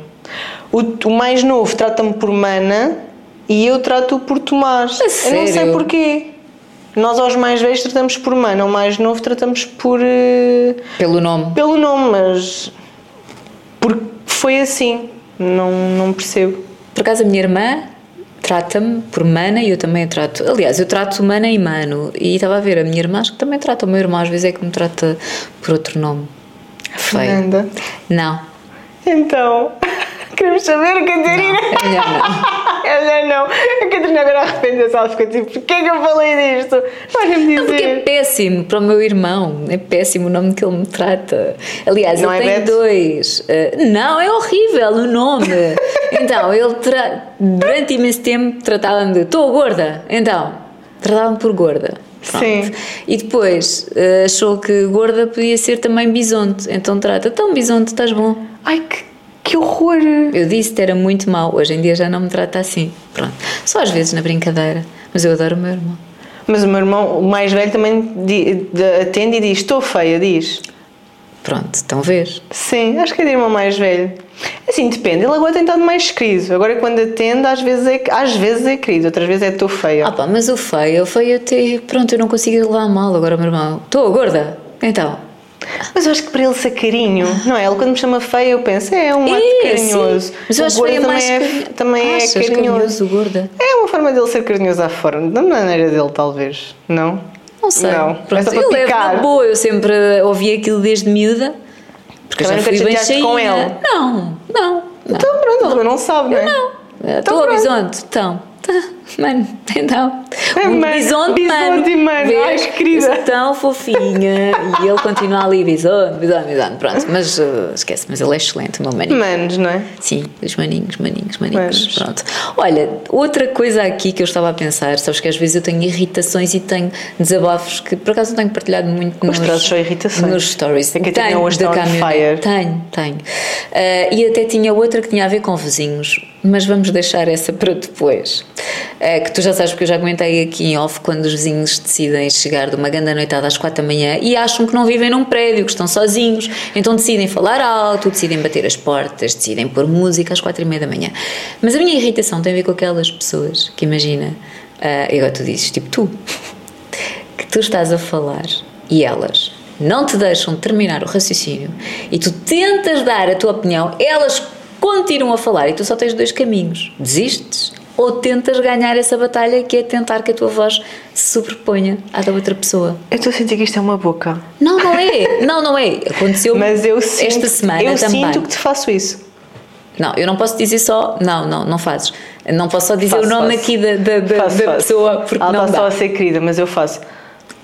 [SPEAKER 2] O, o mais novo trata-me por mana e eu trato-o por Tomás.
[SPEAKER 1] A
[SPEAKER 2] eu
[SPEAKER 1] sério?
[SPEAKER 2] não sei porquê. Nós aos mais velhos tratamos por mãe, ao mais novo tratamos por. Uh,
[SPEAKER 1] pelo nome.
[SPEAKER 2] Pelo nome, mas. Porque foi assim. Não, não percebo.
[SPEAKER 1] Por acaso a minha irmã trata-me por mana e eu também a trato. Aliás, eu trato mana e mano. E estava a ver, a minha irmã acho que também trata. O meu irmão às vezes é que me trata por outro nome.
[SPEAKER 2] Fernanda?
[SPEAKER 1] Não.
[SPEAKER 2] Então. Queremos saber, Catarina?
[SPEAKER 1] Não, é melhor não. [laughs]
[SPEAKER 2] é melhor não. A Catarina agora arrepende-se, ela ficou tipo, porquê que eu falei disto? Vai-me dizer. Não,
[SPEAKER 1] porque é péssimo para o meu irmão, é péssimo o nome que ele me trata. Aliás,
[SPEAKER 2] não
[SPEAKER 1] ele
[SPEAKER 2] é
[SPEAKER 1] tem
[SPEAKER 2] Beto?
[SPEAKER 1] dois. Uh, não, é horrível o nome. [laughs] então, ele tra... durante imenso tempo tratava-me de estou gorda. Então, tratava-me por gorda. Pronto.
[SPEAKER 2] Sim.
[SPEAKER 1] E depois uh, achou que gorda podia ser também bisonte. Então trata, então bisonte, estás bom.
[SPEAKER 2] Ai, que que horror!
[SPEAKER 1] Eu disse que era muito mau, hoje em dia já não me trata assim. Pronto. Só às vezes na brincadeira, mas eu adoro o meu irmão.
[SPEAKER 2] Mas o meu irmão, o mais velho, também atende e diz: Estou feia, diz.
[SPEAKER 1] Pronto, estão a ver?
[SPEAKER 2] Sim, acho que é de irmão mais velho. Assim, depende. Ele agora tem estado mais querido. Agora, quando atende, às vezes é, às vezes é querido, outras vezes é estou feia.
[SPEAKER 1] Ah, pá, mas o feio, o feio até. Pronto, eu não consigo levar mal agora, meu irmão. Estou gorda? Então.
[SPEAKER 2] Mas eu acho que para ele ser carinho, não é? Ele quando me chama feia, eu penso, é um ato
[SPEAKER 1] É,
[SPEAKER 2] carinhoso.
[SPEAKER 1] sim. Mas eu acho feia
[SPEAKER 2] também
[SPEAKER 1] mais
[SPEAKER 2] é,
[SPEAKER 1] carinho-
[SPEAKER 2] também é
[SPEAKER 1] Achas
[SPEAKER 2] carinhoso.
[SPEAKER 1] gorda?
[SPEAKER 2] É uma forma dele ser carinhoso à forma, da maneira dele, talvez. Não?
[SPEAKER 1] Não sei.
[SPEAKER 2] Não. É
[SPEAKER 1] Pronto,
[SPEAKER 2] para
[SPEAKER 1] eu levo na boa, eu sempre ouvi aquilo desde miúda. Porque eu já
[SPEAKER 2] nunca
[SPEAKER 1] fui bem
[SPEAKER 2] chateaste com ele?
[SPEAKER 1] Não, não, não.
[SPEAKER 2] Então pronto, ele também não sabe, não é?
[SPEAKER 1] Não.
[SPEAKER 2] Então
[SPEAKER 1] Estou ao
[SPEAKER 2] pronto.
[SPEAKER 1] bisonte, então. Mano, então.
[SPEAKER 2] É,
[SPEAKER 1] o
[SPEAKER 2] mano,
[SPEAKER 1] bisonte, mano.
[SPEAKER 2] bisonte mano. Ai,
[SPEAKER 1] Vês?
[SPEAKER 2] querida.
[SPEAKER 1] Eu sou tão fofinha. e ele continua ali, bisonte, bisonte, bisonte. Pronto, mas uh, esquece, mas ele é excelente, o meu maninho.
[SPEAKER 2] Manos, não é?
[SPEAKER 1] Sim, os maninhos, maninhos, maninhos.
[SPEAKER 2] Manos.
[SPEAKER 1] Pronto. Olha, outra coisa aqui que eu estava a pensar, sabes que às vezes eu tenho irritações e tenho desabafos que por acaso não tenho partilhado muito
[SPEAKER 2] trazes só irritações.
[SPEAKER 1] nos stories.
[SPEAKER 2] É que Catarina hoje
[SPEAKER 1] da caminhonete.
[SPEAKER 2] fire.
[SPEAKER 1] Tenho, tenho. Ah, e até tinha outra que tinha a ver com vizinhos, mas vamos deixar essa para depois. Ah, que tu já sabes, porque eu já comentei aqui em off quando os vizinhos decidem chegar de uma grande noitada às quatro da manhã e acham que não vivem num prédio, que estão sozinhos, então decidem falar alto, decidem bater as portas, decidem pôr música às quatro e meia da manhã. Mas a minha irritação tem a ver com aquelas pessoas que imagina, ah, e agora tu dizes, tipo tu, [laughs] que tu estás a falar e elas não te deixam terminar o raciocínio e tu tentas dar a tua opinião, elas continuam a falar e tu só tens dois caminhos: desistes ou tentas ganhar essa batalha que é tentar que a tua voz se sobreponha à da outra pessoa.
[SPEAKER 2] Eu estou a sentir que isto é uma boca.
[SPEAKER 1] Não, não é. Não, não é. Aconteceu
[SPEAKER 2] Mas eu sinto,
[SPEAKER 1] esta semana
[SPEAKER 2] eu
[SPEAKER 1] também.
[SPEAKER 2] sinto que te faço isso.
[SPEAKER 1] Não, eu não posso dizer só. Não, não, não fazes. Não posso só dizer
[SPEAKER 2] Faço,
[SPEAKER 1] o nome
[SPEAKER 2] faço.
[SPEAKER 1] aqui da, da, da-
[SPEAKER 2] Faço,
[SPEAKER 1] da pessoa porque
[SPEAKER 2] Ela
[SPEAKER 1] não
[SPEAKER 2] está só a ser querida, mas eu faço.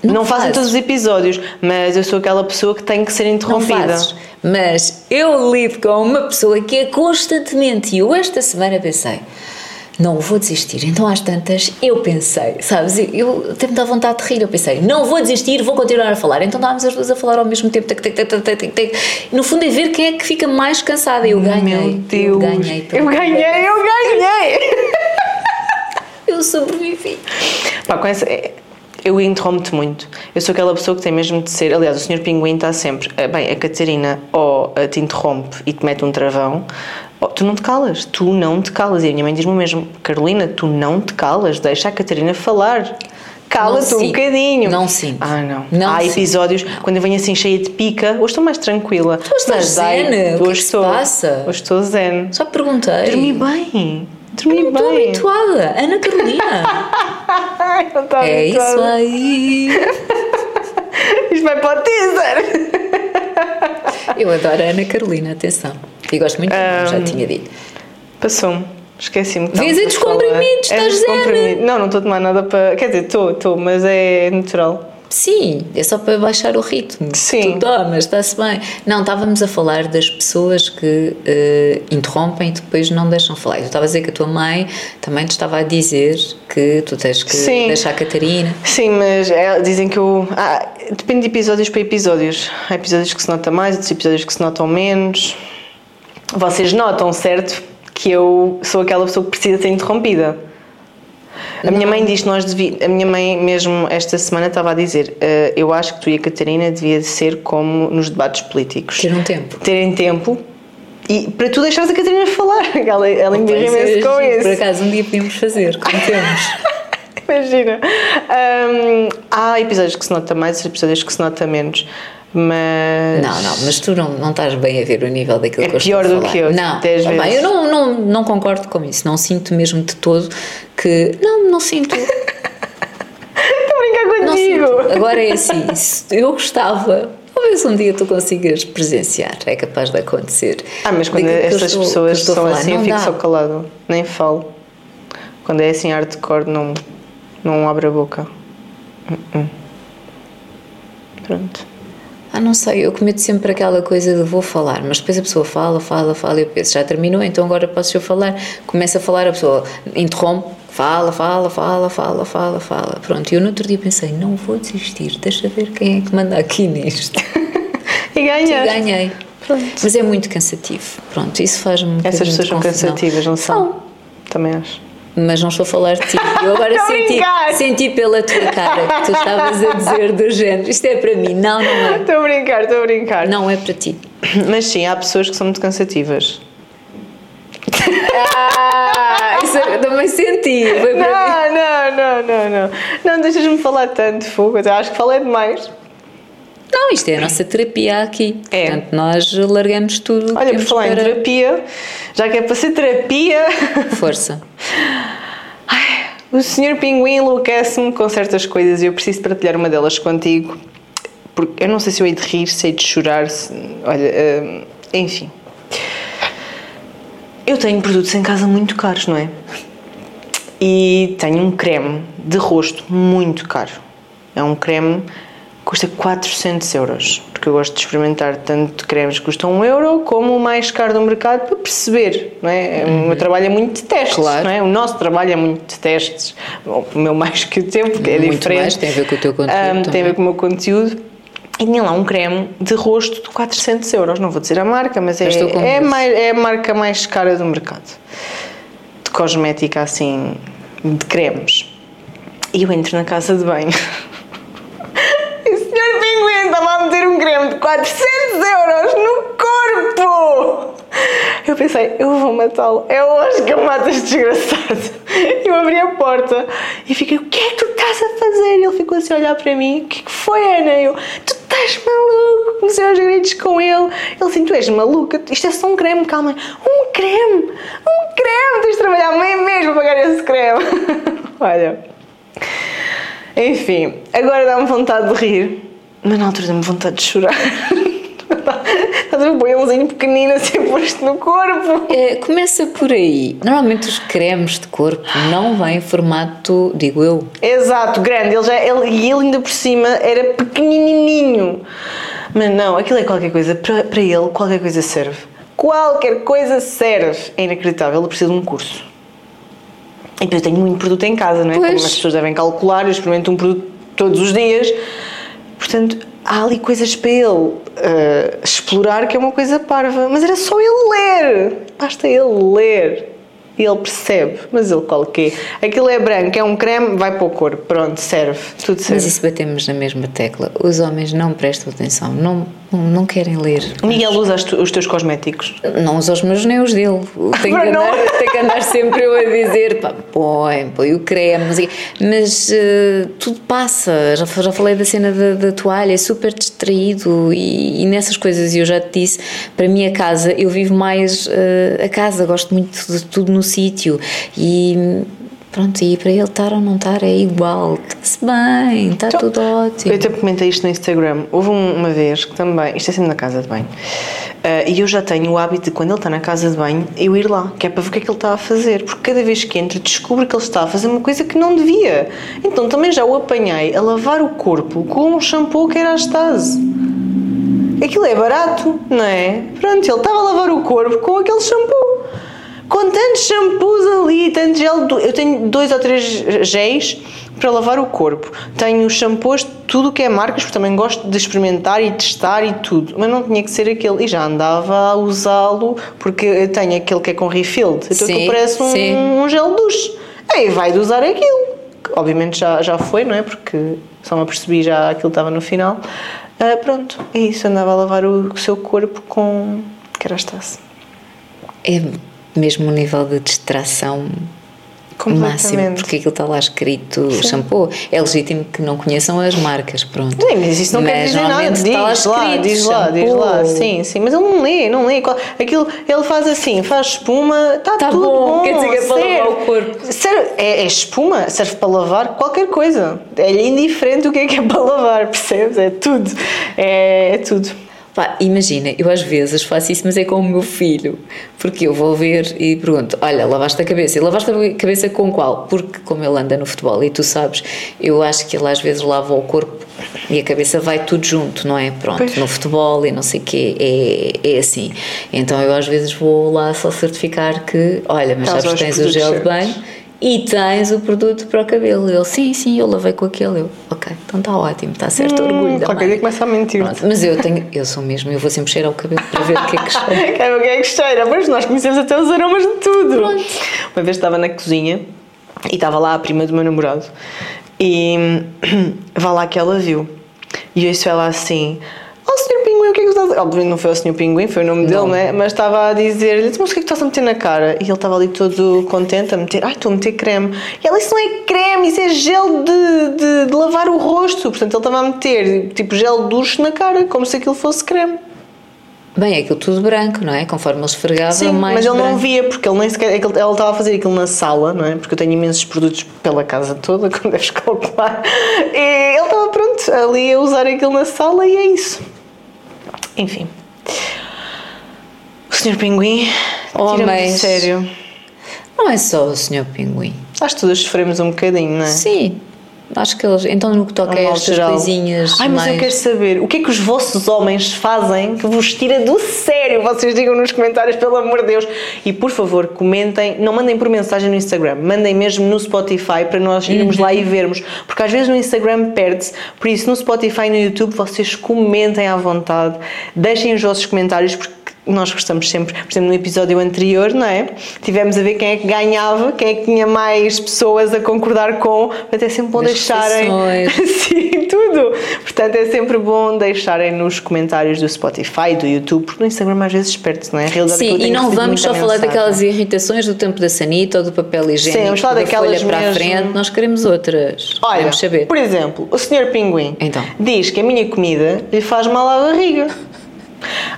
[SPEAKER 1] Não
[SPEAKER 2] Não, faço em todos os episódios, mas eu sou aquela pessoa que tem que ser
[SPEAKER 1] Não
[SPEAKER 2] interrompida.
[SPEAKER 1] fazes. Mas eu lido com uma pessoa que é constantemente. E eu esta semana pensei. Não vou desistir. Então, às tantas, eu pensei, sabes? Eu, eu me dá vontade de rir. Eu pensei, não vou desistir, vou continuar a falar. Então, estávamos as duas a falar ao mesmo tempo. Tac, tac, tac, tac, tac, no fundo, é ver quem é que fica mais cansada. Eu ganhei.
[SPEAKER 2] Meu Deus.
[SPEAKER 1] Eu ganhei.
[SPEAKER 2] Eu ganhei, eu ganhei.
[SPEAKER 1] Eu sobrevivi.
[SPEAKER 2] Pá, com essa, eu interrompo-te muito. Eu sou aquela pessoa que tem mesmo de ser. Aliás, o Sr. Pinguim está sempre. eh, Bem, a Catarina ou eh, te interrompe e te mete um travão, ou tu não te calas. Tu não te calas. E a minha mãe diz-me o mesmo: Carolina, tu não te calas, deixa a Catarina falar. Cala-te
[SPEAKER 1] Não
[SPEAKER 2] um
[SPEAKER 1] sinto.
[SPEAKER 2] bocadinho.
[SPEAKER 1] Não sinto.
[SPEAKER 2] Ah, não.
[SPEAKER 1] Não
[SPEAKER 2] Há
[SPEAKER 1] sinto.
[SPEAKER 2] episódios quando eu venho assim cheia de pica. Hoje estou mais tranquila.
[SPEAKER 1] hoje estás
[SPEAKER 2] ai,
[SPEAKER 1] zen? Que é que
[SPEAKER 2] Hoje
[SPEAKER 1] se
[SPEAKER 2] estou.
[SPEAKER 1] passa?
[SPEAKER 2] Hoje estou zen.
[SPEAKER 1] Só perguntei.
[SPEAKER 2] Dormi bem. Dormi
[SPEAKER 1] Não estou
[SPEAKER 2] bem.
[SPEAKER 1] habituada. Ana Carolina. [laughs]
[SPEAKER 2] Ai, não estou
[SPEAKER 1] é isso aí. [laughs]
[SPEAKER 2] Isto vai para o teaser.
[SPEAKER 1] Eu adoro a Ana Carolina, atenção. E gosto muito dela, já tinha dito.
[SPEAKER 2] Passou-me. Esqueci-me. que
[SPEAKER 1] Vês, é descomprimidos,
[SPEAKER 2] É
[SPEAKER 1] estás
[SPEAKER 2] descomprimido. Não, não estou a tomar nada para. Quer dizer, estou, estou, mas é natural.
[SPEAKER 1] Sim, é só para baixar o ritmo.
[SPEAKER 2] Sim.
[SPEAKER 1] Tu tomas, está-se bem. Não, estávamos a falar das pessoas que eh, interrompem e depois não deixam falar. Tu estavas a dizer que a tua mãe também te estava a dizer que tu tens que
[SPEAKER 2] Sim.
[SPEAKER 1] deixar a Catarina.
[SPEAKER 2] Sim, mas é- dizem que eu. Ah, depende de episódios para episódios. Há episódios que se nota mais, outros episódios que se notam menos. Vocês notam, certo? Que eu sou aquela pessoa que precisa ser interrompida. A minha mãe diz que nós devi... A minha mãe, mesmo esta semana, estava a dizer: "Ah, Eu acho que tu e a Catarina devia ser como nos debates políticos.
[SPEAKER 1] Ter um tempo.
[SPEAKER 2] terem tempo e para tu deixares a Catarina falar. [laughs] Ela, ela embirra
[SPEAKER 1] Isso é
[SPEAKER 2] imenso com
[SPEAKER 1] giro. Por
[SPEAKER 2] isso.
[SPEAKER 1] acaso um dia podíamos fazer, como temos. [laughs]
[SPEAKER 2] Imagina. Hum, há episódios que se nota mais, há episódios que se nota menos. Mas.
[SPEAKER 1] Não, não, mas tu não, não estás bem a ver o nível daquilo
[SPEAKER 2] É
[SPEAKER 1] que eu
[SPEAKER 2] pior
[SPEAKER 1] estou a
[SPEAKER 2] do
[SPEAKER 1] falar.
[SPEAKER 2] que eu,
[SPEAKER 1] Não,
[SPEAKER 2] dez
[SPEAKER 1] Ah,
[SPEAKER 2] vezes.
[SPEAKER 1] eu não, não, não concordo com isso. Não sinto mesmo de todo que. Não, não sinto. [laughs]
[SPEAKER 2] Estou a brincar
[SPEAKER 1] Não sinto.
[SPEAKER 2] contigo.
[SPEAKER 1] Agora é assim, se eu gostava. Talvez um dia tu consigas presenciar, é capaz de acontecer.
[SPEAKER 2] Ah, mas quando estas
[SPEAKER 1] estou-
[SPEAKER 2] pessoas são
[SPEAKER 1] falar,
[SPEAKER 2] assim, eu fico
[SPEAKER 1] dá.
[SPEAKER 2] só calado. Nem falo. Quando é assim hardcore, não, não abre a boca. Uh-uh. Pronto.
[SPEAKER 1] Ah, não sei, eu cometo sempre aquela coisa de vou falar, mas depois a pessoa fala, fala, fala e eu penso, já terminou, então agora posso eu falar. Começa a falar, a pessoa interrompe, fala, fala, fala, fala, fala, fala. Pronto, e eu no outro dia pensei, não vou desistir, deixa ver quem é que manda aqui nisto.
[SPEAKER 2] E
[SPEAKER 1] E
[SPEAKER 2] ganhas.
[SPEAKER 1] ganhei.
[SPEAKER 2] Pronto.
[SPEAKER 1] Mas é muito cansativo. Pronto, isso faz-me um
[SPEAKER 2] Essas pessoas são cansativas, não são?
[SPEAKER 1] São.
[SPEAKER 2] Também acho.
[SPEAKER 1] Mas não estou a falar de ti. Eu agora [laughs] senti, senti pela tua cara que tu estavas a dizer do género. Isto é para mim. Não, não é.
[SPEAKER 2] Estou a brincar, estou a brincar.
[SPEAKER 1] Não é para ti.
[SPEAKER 2] Mas sim, há pessoas que são muito cansativas.
[SPEAKER 1] Ah, isso eu também senti. Foi para mim.
[SPEAKER 2] Não, não, não, não, não. Não deixas-me falar tanto, fogo. Eu acho que falei demais.
[SPEAKER 1] Não, isto é a nossa terapia aqui.
[SPEAKER 2] É.
[SPEAKER 1] Portanto, nós largamos tudo.
[SPEAKER 2] Olha, por falar em
[SPEAKER 1] para-
[SPEAKER 2] terapia, já que é para ser terapia,
[SPEAKER 1] Força.
[SPEAKER 2] o Sr. Pinguim enlouquece-me com certas coisas e eu preciso partilhar uma delas contigo. Porque eu não sei se eu hei de rir, se hei de chorar, se, olha, hum, enfim. Eu tenho produtos em casa muito caros, não é? E tenho um creme de rosto muito caro. É um creme custa 400 euros. Porque eu gosto de experimentar tanto cremes que custam 1 euro como o mais caro do mercado para perceber, não é? O meu trabalho é muito de testes,
[SPEAKER 1] Claro.
[SPEAKER 2] não é? O nosso trabalho é muito de testes. Bom, O meu mais que o teu, porque é
[SPEAKER 1] Muito
[SPEAKER 2] diferente.
[SPEAKER 1] mais, tem a ver com o teu conteúdo
[SPEAKER 2] Ahm, tem a ver com o meu conteúdo. E tinha lá um creme de rosto de 400 euros. Não vou dizer a marca, mas é, é, mais, é a marca mais cara do mercado. De cosmética, assim, de cremes. E eu entro na casa de banho. [laughs] E o senhor Pinguim estava a meter um creme de 400 euros no corpo! Eu pensei, eu vou matá-lo. É hoje que eu mato este desgraçado. Eu abri a porta e fiquei, o que é que tu estás a fazer? Ele ficou assim a olhar para mim, o que é que foi, Ana? Eu, tu estás maluco? Comecei aos gritos com ele. Ele assim, tu és maluca? Isto é só um creme, calma. Um creme? Um creme? Tens de trabalhar meio mês para pagar esse creme. [laughs] Olha. Enfim, agora dá-me vontade de rir, mas na altura dá-me vontade de chorar. [laughs] Estás a ver um boiãozinho pequenino assim posto no corpo.
[SPEAKER 1] É, começa por aí. Normalmente os cremes de corpo não vêm em formato, digo eu,
[SPEAKER 2] Exato, grande. Ele já, ele, e ele ainda por cima era pequenininho. Mas não, aquilo é qualquer coisa. Para, para ele, qualquer coisa serve. Qualquer coisa serve. É inacreditável. Ele precisa de um curso. E depois eu tenho muito produto em casa, não é?
[SPEAKER 1] Pois.
[SPEAKER 2] Como as pessoas devem calcular, eu experimento um produto todos os dias. Portanto, há ali coisas para ele eh, explorar que é uma coisa parva. Mas era só ele ler. Basta ele ler. E ele percebe. Mas ele qual que é? Aquilo é branco, é um creme, vai para o corpo. Pronto, serve. Tudo serve.
[SPEAKER 1] mas isso batemos na mesma tecla. Os homens não prestam atenção, não, não, querem ler.
[SPEAKER 2] O Miguel usa os teus cosméticos.
[SPEAKER 1] Não usa os meus nem os dele. Tenho que, andar, tenho que andar sempre eu a dizer, pá, põe, põe o creme, quê. mas eh, tudo passa. Já, já falei da cena da, da toalha, é super distraído e, e nessas coisas, e eu já te disse, para mim a casa, eu vivo mais eh, a casa, gosto muito de tudo no sítio e. Pronto, e para ele estar ou não estar é igual, está-se bem, está
[SPEAKER 2] Então,
[SPEAKER 1] tudo ótimo.
[SPEAKER 2] Eu até comentei isto no Instagram. Houve um- uma vez que também, isto é sempre na casa de banho, ah, e eu já tenho o hábito de quando ele está na casa de banho, eu ir lá, que é para ver o que é que ele está a fazer, porque cada vez que entro descubro que ele está a fazer uma coisa que não devia. Então também já o apanhei a lavar o corpo com um shampoo que era a Stase. Aquilo é barato, não é? Pronto, ele estava a lavar o corpo com aquele shampoo. Com tantos shampoos ali, tanto gel. do- Eu tenho dois ou três géis para lavar o corpo. Tenho shampoos de tudo o que é marcas, porque também gosto de experimentar e testar e tudo. Mas não tinha que ser aquele. E já andava a usá-lo, porque eu tenho aquele que é com refilled. Então
[SPEAKER 1] Sim,
[SPEAKER 2] aquilo parece um,
[SPEAKER 1] sim.
[SPEAKER 2] um gel duche. Aí vai de usar aquilo. Que Obviamente já, já foi, não é? Porque só me apercebi já aquilo estava no final. Ah, pronto, é isso. Andava a lavar o, o seu corpo com kerastase.
[SPEAKER 1] É mesmo um nível de distração máximo, porque aquilo está lá escrito shampoo. É legítimo que não conheçam as marcas, pronto.
[SPEAKER 2] Sim, mas isso não quer
[SPEAKER 1] Mas
[SPEAKER 2] dizer nada. Diz lá,
[SPEAKER 1] lá escrito
[SPEAKER 2] diz lá, diz lá. Sim, sim. Mas ele não lê, não lê. Aquilo, ele faz assim, faz espuma, está
[SPEAKER 1] Tá
[SPEAKER 2] tudo
[SPEAKER 1] bom,
[SPEAKER 2] bom.
[SPEAKER 1] quer dizer que é para
[SPEAKER 2] serve.
[SPEAKER 1] lavar o corpo.
[SPEAKER 2] Serve- é, é espuma, serve para lavar qualquer coisa. É-lhe indiferente o que é que é para lavar, [laughs] percebes? É tudo. É, é tudo.
[SPEAKER 1] Pá, imagina, eu às vezes faço isso, mas é com o meu filho, porque eu vou ver e pergunto: Olha, lavaste a cabeça, e lavaste a cabeça com qual? Porque, como ele anda no futebol, e tu sabes, eu acho que ele às vezes lava o corpo e a cabeça vai tudo junto, não é? Pronto,
[SPEAKER 2] Pois.
[SPEAKER 1] no futebol e não sei o quê, é, é assim. Então eu às vezes vou lá só certificar que: Olha, mas
[SPEAKER 2] Estás
[SPEAKER 1] sabes tens o gel de banho. E tens o produto para o cabelo. Ele, sim, sim, eu lavei com aquele. Eu, ok, então está ótimo, está certo, orgulho da
[SPEAKER 2] Qualquer dia começa a mentir.
[SPEAKER 1] Pronto, mas eu tenho, eu sou mesmo, eu vou sempre cheirar o cabelo para ver o que é que [laughs] cheira.
[SPEAKER 2] Ver o que é que cheira? Pois nós conhecemos até os aromas de tudo. Uma vez estava na cozinha e estava lá a prima do meu namorado e [clears throat] vá lá que ela viu. E eu ouço ela assim: Oh, senhor Pinguim, o que é que estás. Obviamente não foi o Sr. Pinguim, foi o nome dele, né? Mas estava a dizer-lhe, mas o que é que estás a meter na cara? E ele estava ali todo contente a meter, ai, estou a meter creme. E ela, isso não é creme, isso é gel de, de, de lavar o rosto. Portanto, ele estava a meter tipo gel duche na cara, como se aquilo fosse creme.
[SPEAKER 1] Bem, é aquilo tudo branco, não é? Conforme ele esfregava,
[SPEAKER 2] Sim,
[SPEAKER 1] mais
[SPEAKER 2] mas ele
[SPEAKER 1] branco.
[SPEAKER 2] não via, porque ele nem sequer. é ele- Ela estava a fazer aquilo na sala, não é? Porque eu tenho imensos produtos pela casa toda, [laughs] como deves calcular. E ele estava pronto ali a usar aquilo na sala e é isso. Enfim. O Sr. Pinguim. tira-me de sério.
[SPEAKER 1] Não é só o Sr. Pinguim.
[SPEAKER 2] Que todas sofremos um bocadinho, não é?
[SPEAKER 1] Sim, acho que eles. Então, no que toca
[SPEAKER 2] No
[SPEAKER 1] a estas
[SPEAKER 2] geral.
[SPEAKER 1] coisinhas.
[SPEAKER 2] Ai, mas
[SPEAKER 1] mais...
[SPEAKER 2] eu quero saber o que é que os vossos homens fazem que vos tira do sério? Vocês digam nos comentários, pelo amor de Deus. E por favor, comentem, não mandem por mensagem no Instagram, mandem mesmo no Spotify para nós irmos lá e vermos. Porque às vezes no Instagram perde-se, por isso no Spotify e no YouTube vocês comentem à vontade, deixem os vossos comentários, porque nós gostamos sempre, por exemplo, no episódio anterior, não é? Tivemos a ver quem é que ganhava, quem é que tinha mais pessoas a concordar com, portanto é sempre bom
[SPEAKER 1] Das
[SPEAKER 2] deixarem.
[SPEAKER 1] refeições. [laughs]
[SPEAKER 2] Sim, tudo. Portanto, é sempre bom deixarem nos comentários do Spotify, do YouTube, porque no Instagram às vezes perde-se, não é? A realidade é
[SPEAKER 1] Sim, e não vamos só falar
[SPEAKER 2] mensagem.
[SPEAKER 1] daquelas irritações do tempo da sanita ou do papel higiênico,
[SPEAKER 2] vamos falar
[SPEAKER 1] da
[SPEAKER 2] daquelas
[SPEAKER 1] folha para a frente, nós queremos outras.
[SPEAKER 2] Olha,
[SPEAKER 1] Queremos saber.
[SPEAKER 2] por exemplo, o Sr. Pinguim
[SPEAKER 1] Então.
[SPEAKER 2] diz que a minha comida lhe faz mal à barriga.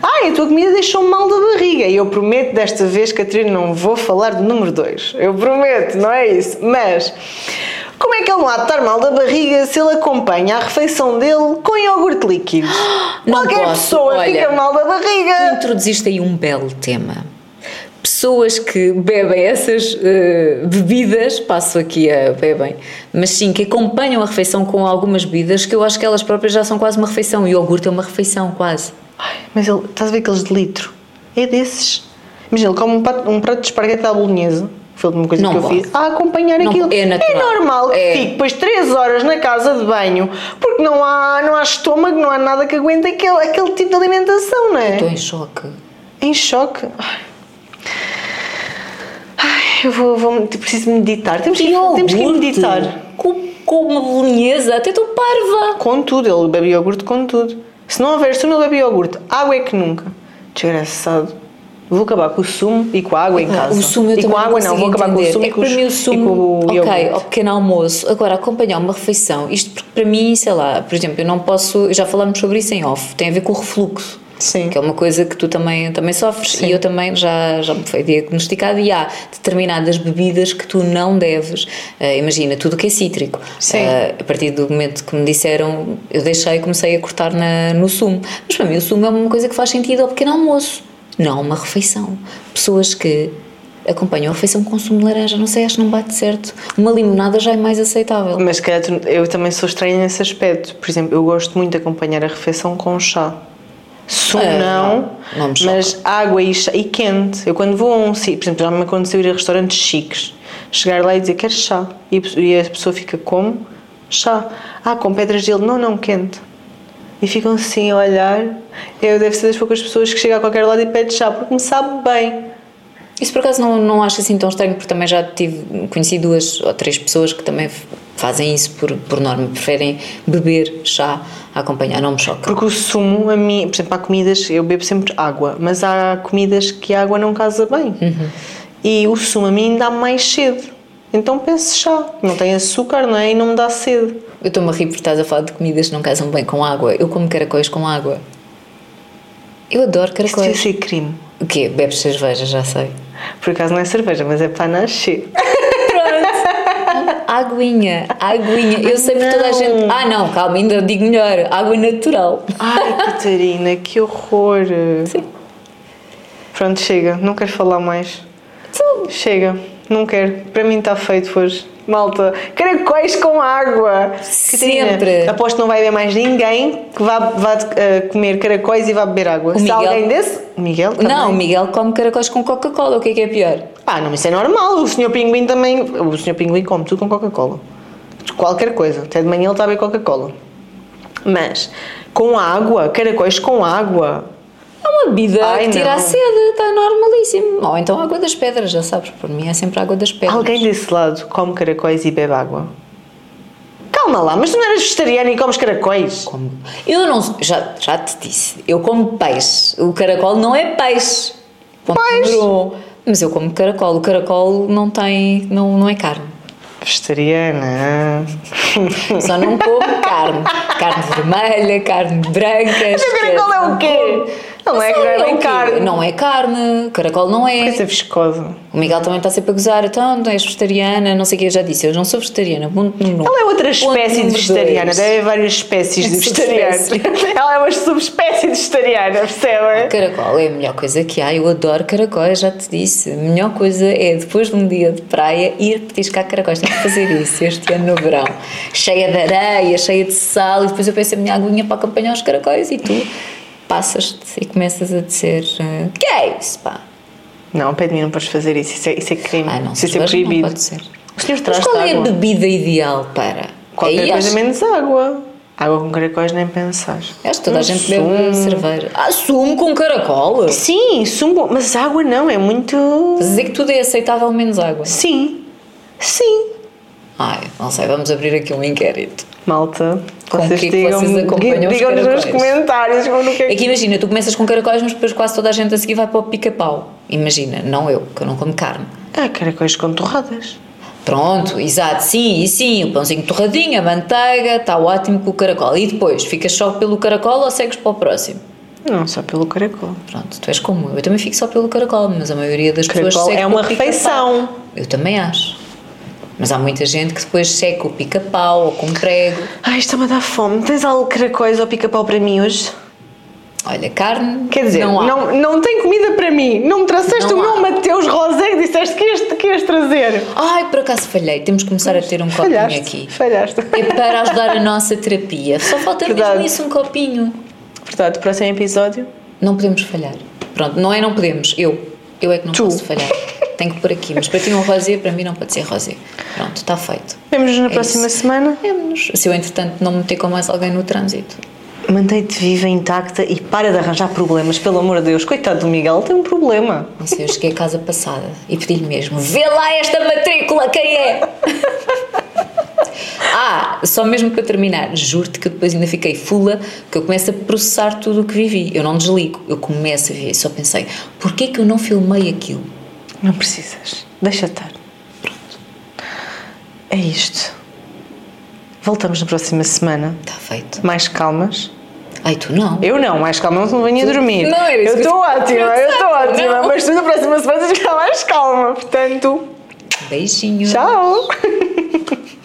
[SPEAKER 2] Ai, a tua comida deixou-me mal da barriga. E eu prometo desta vez, Catarina, não vou falar do número 2. Eu prometo, não é isso. Mas como é que ele não há de estar mal da barriga se ele acompanha a refeição dele com iogurte líquido? [gasps]
[SPEAKER 1] Não
[SPEAKER 2] Qualquer
[SPEAKER 1] posso,
[SPEAKER 2] pessoa
[SPEAKER 1] olha.
[SPEAKER 2] fica mal da
[SPEAKER 1] Tu
[SPEAKER 2] barriga.
[SPEAKER 1] introduziste aí um belo tema. Pessoas que bebem essas eh, bebidas, passo aqui a bebem, mas sim, que acompanham a refeição com algumas bebidas que eu acho que elas próprias já são quase uma refeição. O iogurte é uma refeição, quase.
[SPEAKER 2] Ai, mas ele, estás a ver aqueles de litro? É desses. Imagina, ele come um prato, um prato de esparguete à bolonhesa. Foi a última coisa
[SPEAKER 1] Não
[SPEAKER 2] que eu
[SPEAKER 1] pode.
[SPEAKER 2] fiz. A acompanhar
[SPEAKER 1] Não
[SPEAKER 2] aquilo.
[SPEAKER 1] É natural.
[SPEAKER 2] normal que
[SPEAKER 1] É.
[SPEAKER 2] fique depois 3 horas na casa de banho porque não há, não há estômago, não há nada que aguente aquele, aquele tipo de alimentação, não é?
[SPEAKER 1] Estou em choque.
[SPEAKER 2] Em choque. Ai, Ai, eu vou, vou preciso meditar. Temos que, temos que ir
[SPEAKER 1] Iogurte
[SPEAKER 2] meditar.
[SPEAKER 1] Com, com uma bolonhesa, até estou parva.
[SPEAKER 2] Com tudo, ele bebe iogurte com tudo. Se não houver sumo, bebe iogurte. Água é que nunca. Desgraçado. Vou acabar com o sumo e com a água em casa.
[SPEAKER 1] O sumo eu
[SPEAKER 2] e com a água não, vou acabar com o
[SPEAKER 1] entender.
[SPEAKER 2] sumo
[SPEAKER 1] é
[SPEAKER 2] e
[SPEAKER 1] que para mim o
[SPEAKER 2] e
[SPEAKER 1] sumo,
[SPEAKER 2] com o
[SPEAKER 1] ok, ao pequeno almoço. Agora, acompanhar uma refeição, isto porque para mim, sei lá, por exemplo, eu não posso, já falámos sobre isso em off, tem a ver com o refluxo.
[SPEAKER 2] Sim.
[SPEAKER 1] Que é uma coisa que tu também, também sofres
[SPEAKER 2] Sim.
[SPEAKER 1] e eu também já, já me foi diagnosticado e há determinadas bebidas que tu não deves. eh, imagina, tudo o que é cítrico.
[SPEAKER 2] Sim.
[SPEAKER 1] Eh, a partir do momento que me disseram, eu deixei e comecei a cortar na, no sumo. Mas para mim o sumo é uma coisa que faz sentido ao pequeno almoço, não uma refeição. Pessoas que acompanham a refeição com sumo de laranja, não sei, acho que não bate certo. Uma limonada já é mais aceitável.
[SPEAKER 2] Mas calhar eu também sou estranha nesse aspecto. Por exemplo, eu gosto muito de acompanhar a refeição com chá. Sumo
[SPEAKER 1] Ah,
[SPEAKER 2] não,
[SPEAKER 1] não,
[SPEAKER 2] mas água e, chá, e quente. Eu quando vou a um sítio, por exemplo, já me aconteceu ir a restaurantes chiques, chegar lá e dizer quero chá. E a pessoa- e a pessoa fica como? Chá. Ah, com pedras de gelo. Não, não, quente. E ficam assim a olhar. Eu devo ser das poucas pessoas que chega a qualquer lado e pede chá, porque me sabe bem.
[SPEAKER 1] Isso por acaso não, não acho assim tão estranho, porque também já tive, conheci duas ou três pessoas que também fazem isso por, por norma, preferem beber chá a acompanhar, não me choca.
[SPEAKER 2] Porque o sumo, a mim, por exemplo, há comidas, eu bebo sempre água, mas há comidas que a água não casa bem. E o sumo a mim dá mais sede. Então peço chá, não tem açúcar, não é? E não me dá sede.
[SPEAKER 1] Eu estou-me a rir porque estás a falar de comidas que não casam bem com água. Eu como caracóis com água. Eu adoro
[SPEAKER 2] Isso devia
[SPEAKER 1] caracóis.
[SPEAKER 2] ser crime.
[SPEAKER 1] O quê? Bebes cerveja, já sei.
[SPEAKER 2] Por acaso não é cerveja, mas é para nascer. [laughs]
[SPEAKER 1] Aguinha, aguinha. Eu sei porque toda a gente. Ah, não, calma, ainda digo melhor. Água natural.
[SPEAKER 2] Ai, [laughs] Catarina, que horror.
[SPEAKER 1] Sim.
[SPEAKER 2] Pronto, chega. Não quero falar mais. Chega. Não quero. Para mim está feito hoje. Malta, caracóis com água.
[SPEAKER 1] Sempre.
[SPEAKER 2] Catarina, aposto que não vai haver mais ninguém que vá, vá eh, comer caracóis e vá beber água.
[SPEAKER 1] O
[SPEAKER 2] Se
[SPEAKER 1] Miguel.
[SPEAKER 2] alguém desse. O Miguel também.
[SPEAKER 1] Não, o Miguel come caracóis com Coca-Cola. O que é que é pior?
[SPEAKER 2] Ah, não, isso é normal. O Sr. Pinguim também. O Sr. Pinguim come tudo com Coca-Cola. Qualquer coisa. Até de manhã ele está a beber Coca-Cola. Mas com água, caracóis com água.
[SPEAKER 1] É uma bebida
[SPEAKER 2] Ai,
[SPEAKER 1] que tira
[SPEAKER 2] não.
[SPEAKER 1] a sede, está normalíssimo. Ou então água das pedras, já sabes, por mim é sempre água das pedras.
[SPEAKER 2] Alguém desse lado come caracóis e bebe água? Calma lá, mas tu não eras vegetariana e comes caracóis?
[SPEAKER 1] Como? Eu não. Já, já te disse. Eu como peixe. O caracol não é peixe. Ponto
[SPEAKER 2] Peixe?
[SPEAKER 1] Mas eu como caracol. O caracol não tem. Não, não é carne.
[SPEAKER 2] Vegetariana.
[SPEAKER 1] Só não como carne. [laughs] Carne vermelha, carne branca.
[SPEAKER 2] Mas o caracol é o quê? Não é, não é bem carne.
[SPEAKER 1] Não é carne. Caracol não é.
[SPEAKER 2] Coisa viscosa.
[SPEAKER 1] O Miguel também está sempre a gozar. Então, não és vegetariana, não sei o que. Eu já disse. Eu não sou vegetariana. Ponto número.
[SPEAKER 2] Ela é outra espécie de vegetariana,
[SPEAKER 1] dois.
[SPEAKER 2] deve haver várias espécies de vegetarianos.
[SPEAKER 1] Subespécie. [laughs]
[SPEAKER 2] Ela é uma subespécie de vegetariana, percebe?
[SPEAKER 1] Caracol é a melhor coisa que há. Eu adoro caracóis, já te disse. A melhor coisa é, depois de um dia de praia, ir petiscar caracóis. Tenho que fazer isso este ano no verão. Cheia de areia, cheia de sal, e depois eu peço a minha aguinha para acompanhar os caracóis e tu passas-te e começas a dizer: eh, que é isso, pá?
[SPEAKER 2] Não, pé de mim não podes fazer isso, isso é, isso é crime.
[SPEAKER 1] Ah, não,
[SPEAKER 2] isso é
[SPEAKER 1] cerveja não
[SPEAKER 2] proibido.
[SPEAKER 1] pode ser.
[SPEAKER 2] O senhor
[SPEAKER 1] Mas
[SPEAKER 2] traz
[SPEAKER 1] qual é a
[SPEAKER 2] água.
[SPEAKER 1] bebida ideal para?
[SPEAKER 2] Qualquer
[SPEAKER 1] Aí
[SPEAKER 2] coisa
[SPEAKER 1] acho-
[SPEAKER 2] menos água. Água com caracóis nem pensar.
[SPEAKER 1] Acho que toda a
[SPEAKER 2] Um
[SPEAKER 1] gente
[SPEAKER 2] sumo.
[SPEAKER 1] bebe cerveja. Ah, sumo com caracol?
[SPEAKER 2] Sim, sumo, mas água não, é muito.
[SPEAKER 1] A dizer que tudo é aceitável menos água.
[SPEAKER 2] Sim, sim.
[SPEAKER 1] Ai, não sei, vamos abrir aqui um inquérito.
[SPEAKER 2] Malta,
[SPEAKER 1] Com
[SPEAKER 2] vocês
[SPEAKER 1] que é que
[SPEAKER 2] digam,
[SPEAKER 1] vocês acompanham os
[SPEAKER 2] digam nos comentários como no que é
[SPEAKER 1] É que imagina, tu começas com caracóis, mas depois quase toda a gente a seguir vai para o pica-pau. Imagina, não eu, que eu não como carne.
[SPEAKER 2] Ah, caracóis com torradas.
[SPEAKER 1] Pronto, exato, sim, e sim, o pãozinho torradinho, a manteiga, está ótimo com o caracol. E depois, ficas só pelo caracol ou segues para o próximo?
[SPEAKER 2] Não, só pelo caracol.
[SPEAKER 1] Pronto, tu és como eu. Eu também fico só pelo caracol, mas a maioria das pessoas
[SPEAKER 2] Caracol
[SPEAKER 1] segue
[SPEAKER 2] é uma refeição.
[SPEAKER 1] Eu também acho. Mas há muita gente que depois com o pica-pau ou com prego.
[SPEAKER 2] Ai, está-me a dar fome. Tens algo caracóis ou pica-pau para mim hoje?
[SPEAKER 1] Olha, carne.
[SPEAKER 2] Quer dizer,
[SPEAKER 1] não, há.
[SPEAKER 2] não, não, tem comida para mim. Não me trouxeste
[SPEAKER 1] Não
[SPEAKER 2] o meu. Mateus Rosé que disseste que ias, que ias trazer.
[SPEAKER 1] Ai, por acaso falhei. Temos que começar a ter um copinho
[SPEAKER 2] falhaste,
[SPEAKER 1] aqui.
[SPEAKER 2] falhaste.
[SPEAKER 1] É para ajudar a nossa terapia. Só falta
[SPEAKER 2] Verdade.
[SPEAKER 1] mesmo isso, um copinho.
[SPEAKER 2] Portanto, próximo episódio.
[SPEAKER 1] Não podemos falhar. Pronto, não é não podemos. Eu. Eu é que não
[SPEAKER 2] Tu.
[SPEAKER 1] posso falhar. Tenho que pôr aqui. Mas para ti um rosé, para mim não pode ser rosé. Pronto, está feito.
[SPEAKER 2] Vemos-nos na
[SPEAKER 1] É
[SPEAKER 2] próxima
[SPEAKER 1] isso.
[SPEAKER 2] semana.
[SPEAKER 1] Vemo-nos. Se eu, entretanto, não me meter com mais alguém no trânsito.
[SPEAKER 2] Mantém-te viva, intacta e para de arranjar problemas, pelo amor de Deus. Coitado do Miguel, tem um problema.
[SPEAKER 1] Não sei, eu cheguei a casa passada e pedi-lhe mesmo: vê lá esta matrícula, quem é? [laughs] ah, só mesmo para terminar, juro-te que eu depois ainda fiquei fula, que eu começo a processar tudo o que vivi. Eu não desligo, eu começo a ver. Só pensei: porquê que eu não filmei aquilo?
[SPEAKER 2] Não precisas. Deixa estar. É isto. Voltamos na próxima semana.
[SPEAKER 1] Está feito.
[SPEAKER 2] Mais calmas.
[SPEAKER 1] Ai, tu não.
[SPEAKER 2] Eu não, mais calma, não venho a dormir.
[SPEAKER 1] Não, era isso
[SPEAKER 2] eu estou ótima, eu estou ótima,
[SPEAKER 1] Não.
[SPEAKER 2] mas tu na próxima semana tens que ficar mais calma. Portanto,
[SPEAKER 1] Beijinho.
[SPEAKER 2] tchau! [laughs]